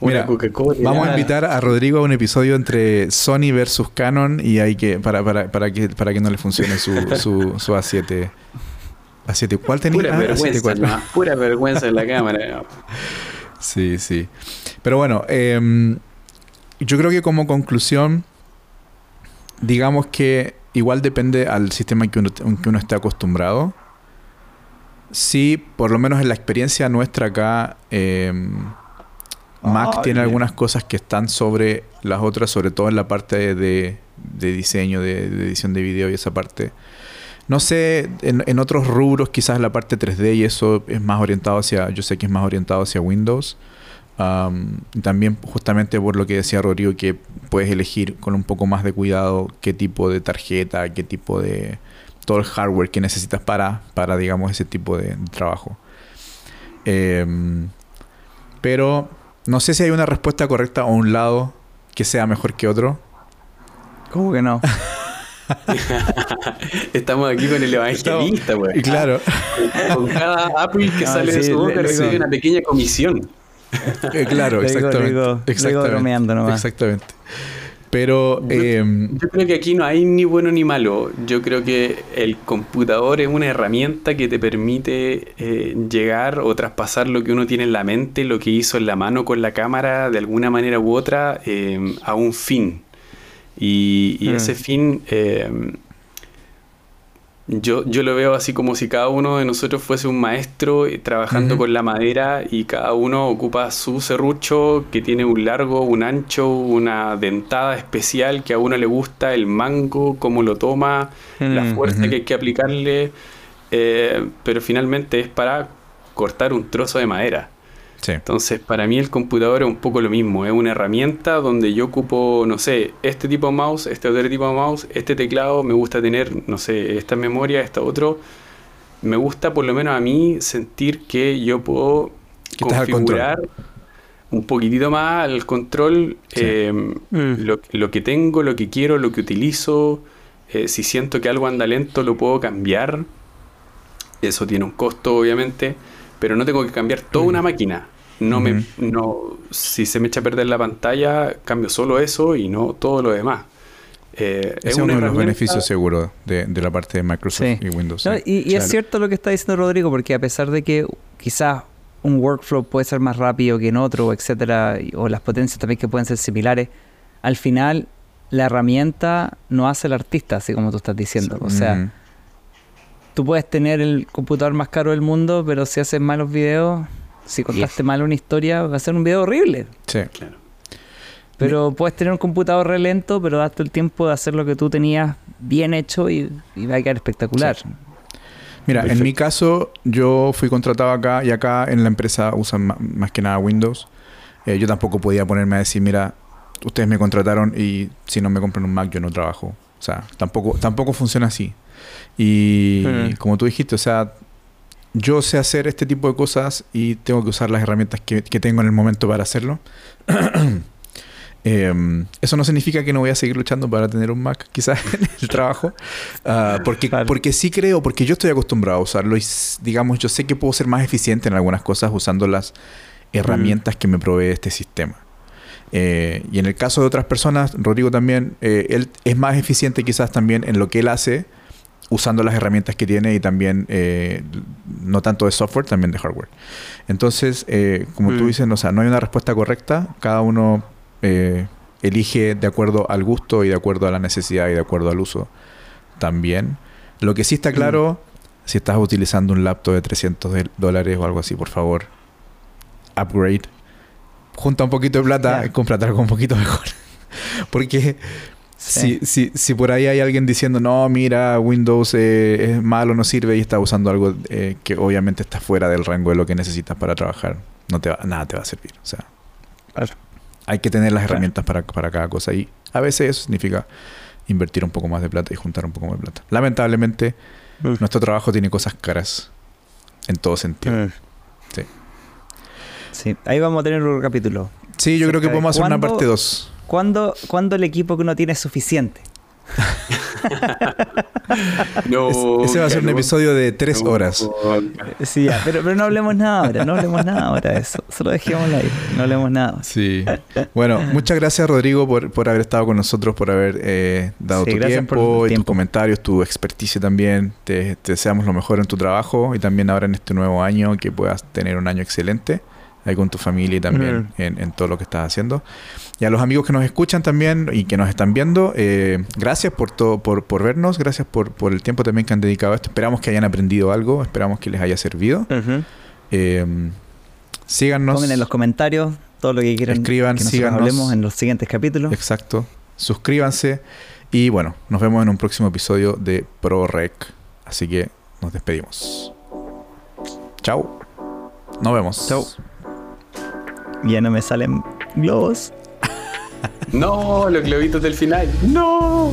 Una Mira, Coca-Cola. Vamos a invitar a Rodrigo a un episodio entre Sony versus Canon y hay que para, para, para que para que no le funcione su, su, su A7. A7, ¿cuál tenía? Pura Ah, vergüenza, A7 ¿no? pura vergüenza en la cámara. Sí, sí. Pero bueno, em, yo creo que como conclusión, digamos que igual depende al sistema en que uno, en que uno esté acostumbrado. Sí, por lo menos en la experiencia nuestra acá, em, Mac tiene algunas cosas que están sobre las otras, sobre todo en la parte de, de diseño, de, de edición de video y esa parte. No sé, en, en otros rubros quizás la parte 3D y eso es más orientado hacia, yo sé que es más orientado hacia Windows. También justamente por lo que decía Rodrigo, que puedes elegir con un poco más de cuidado qué tipo de tarjeta, qué tipo de... todo el hardware que necesitas para, para digamos, ese tipo de, de trabajo. Em, pero no sé si hay una respuesta correcta o un lado que sea mejor que otro. ¿Cómo que no? Estamos aquí con el evangelista, pues. Y claro, Con cada Apple que Ah, sale de su boca recibe digo- una pequeña comisión. eh, claro, digo- exactamente. digo- le digo exactamente, bromeando nomás. Exactamente. Pero Yo, em, yo creo que aquí no hay ni bueno ni malo. Yo creo que el computador es una herramienta que te permite eh, llegar o traspasar lo que uno tiene en la mente, lo que hizo en la mano con la cámara, de alguna manera u otra, eh, a un fin. Y, y Mm. ese fin, eh, yo, yo lo veo así como si cada uno de nosotros fuese un maestro eh, trabajando con la madera y cada uno ocupa su serrucho que tiene un largo, un ancho, una dentada especial que a uno le gusta, el mango, cómo lo toma, la Mm, fuerza que hay que aplicarle, eh, pero finalmente es para cortar un trozo de madera. Sí. Entonces, para mí el computador es un poco lo mismo, es una herramienta donde yo ocupo, no sé, este tipo de mouse, este otro tipo de mouse, este teclado, me gusta tener, no sé, esta memoria, esta otro. Me gusta por lo menos a mí sentir que yo puedo configurar un poquitito más al control Sí. eh, Mm. lo, lo que tengo, lo que quiero, lo que utilizo. eh, si siento que algo anda lento, lo puedo cambiar. Eso tiene un costo, obviamente, pero no tengo que cambiar toda una máquina. No me, no, si se me echa a perder la pantalla, cambio solo eso y no todo lo demás. Eh, Ese es uno de los beneficios seguros de, de la parte de Microsoft Sí. y Windows. No, sí. y, y Claro. es cierto lo que está diciendo Rodrigo, porque a pesar de que quizás un workflow puede ser más rápido que en otro, etcétera, y- o las potencias también que pueden ser similares, al final la herramienta no hace el artista, así como tú estás diciendo. O sea. Tú puedes tener el computador más caro del mundo, pero si haces malos videos, si contaste mal una historia, va a ser un video horrible. Sí. Claro. Pero puedes tener un computador re lento, pero darte el tiempo de hacer lo que tú tenías bien hecho y, y va a quedar espectacular. Sí. Mira, en mi caso, yo fui contratado acá y acá en la empresa usan más que nada Windows. Eh, yo tampoco podía ponerme a decir, mira, ustedes me contrataron y si no me compran un Mac yo no trabajo. O sea, tampoco, tampoco funciona así. Y Mm. como tú dijiste, o sea, yo sé hacer este tipo de cosas y tengo que usar las herramientas que, que tengo en el momento para hacerlo. Em, eso no significa que no voy a seguir luchando para tener un Mac, quizás en el trabajo. Ah, porque, porque sí creo, porque yo estoy acostumbrado a usarlo y digamos, yo sé que puedo ser más eficiente en algunas cosas usando las herramientas que me provee este sistema. Eh, y en el caso de otras personas, Rodrigo también, eh, él es más eficiente quizás también en lo que él hace usando las herramientas que tiene y también eh, no tanto de software, también de hardware. Entonces, eh, como tú Mm. dices, o sea, no hay una respuesta correcta, cada uno eh, elige de acuerdo al gusto y de acuerdo a la necesidad y de acuerdo al uso también. Lo que sí está claro, si estás utilizando un laptop de 300 de- dólares o algo así, por favor, upgrade. Junta un poquito de plata Ya. y cómprate algo un poquito mejor. Porque Sí. si, si, si por ahí hay alguien diciendo, no, mira, Windows eh, es malo, no sirve y está usando algo eh, que obviamente está fuera del rango de lo que necesitas para trabajar, no te va, nada te va a servir. O sea, Claro. hay que tener las Claro. herramientas para, para cada cosa y a veces eso significa invertir un poco más de plata y juntar un poco más de plata. Lamentablemente, Mm. nuestro trabajo tiene cosas caras en todo sentido. Mm. Sí. Sí, ahí vamos a tener un capítulo. Sí, yo creo que podemos hacer una parte 2. ¿Cuándo, cuándo el equipo que uno tiene es suficiente? No, ese va a ser un no, episodio de 3 no, horas. Sí, ya, pero, pero no hablemos nada ahora, no hablemos nada ahora de eso. Solo dejémoslo ahí, no hablemos nada. Sí. Bueno, muchas gracias Rodrigo por, por haber estado con nosotros, por haber eh, dado Sí, tu tiempo el y tus tiempo. comentarios, tu experticia también. Te, te deseamos lo mejor en tu trabajo y también ahora en este nuevo año que puedas tener un año excelente ahí con tu familia y también Ujú. en, en todo lo que estás haciendo. Y a los amigos que nos escuchan también y que nos están viendo, eh, gracias por todo, por, por vernos, gracias por, por el tiempo también que han dedicado a esto. Esperamos que hayan aprendido algo, esperamos que les haya servido. Eh, síganos. Pongan en los comentarios todo lo que quieran Escriban, que síganos. hablemos en los siguientes capítulos. Exacto. Suscríbanse. Y bueno, nos vemos en un próximo episodio de ProRec. Así que nos despedimos. Chao. Nos vemos. Chau. Ya no me salen globos. No, los globitos del final. No.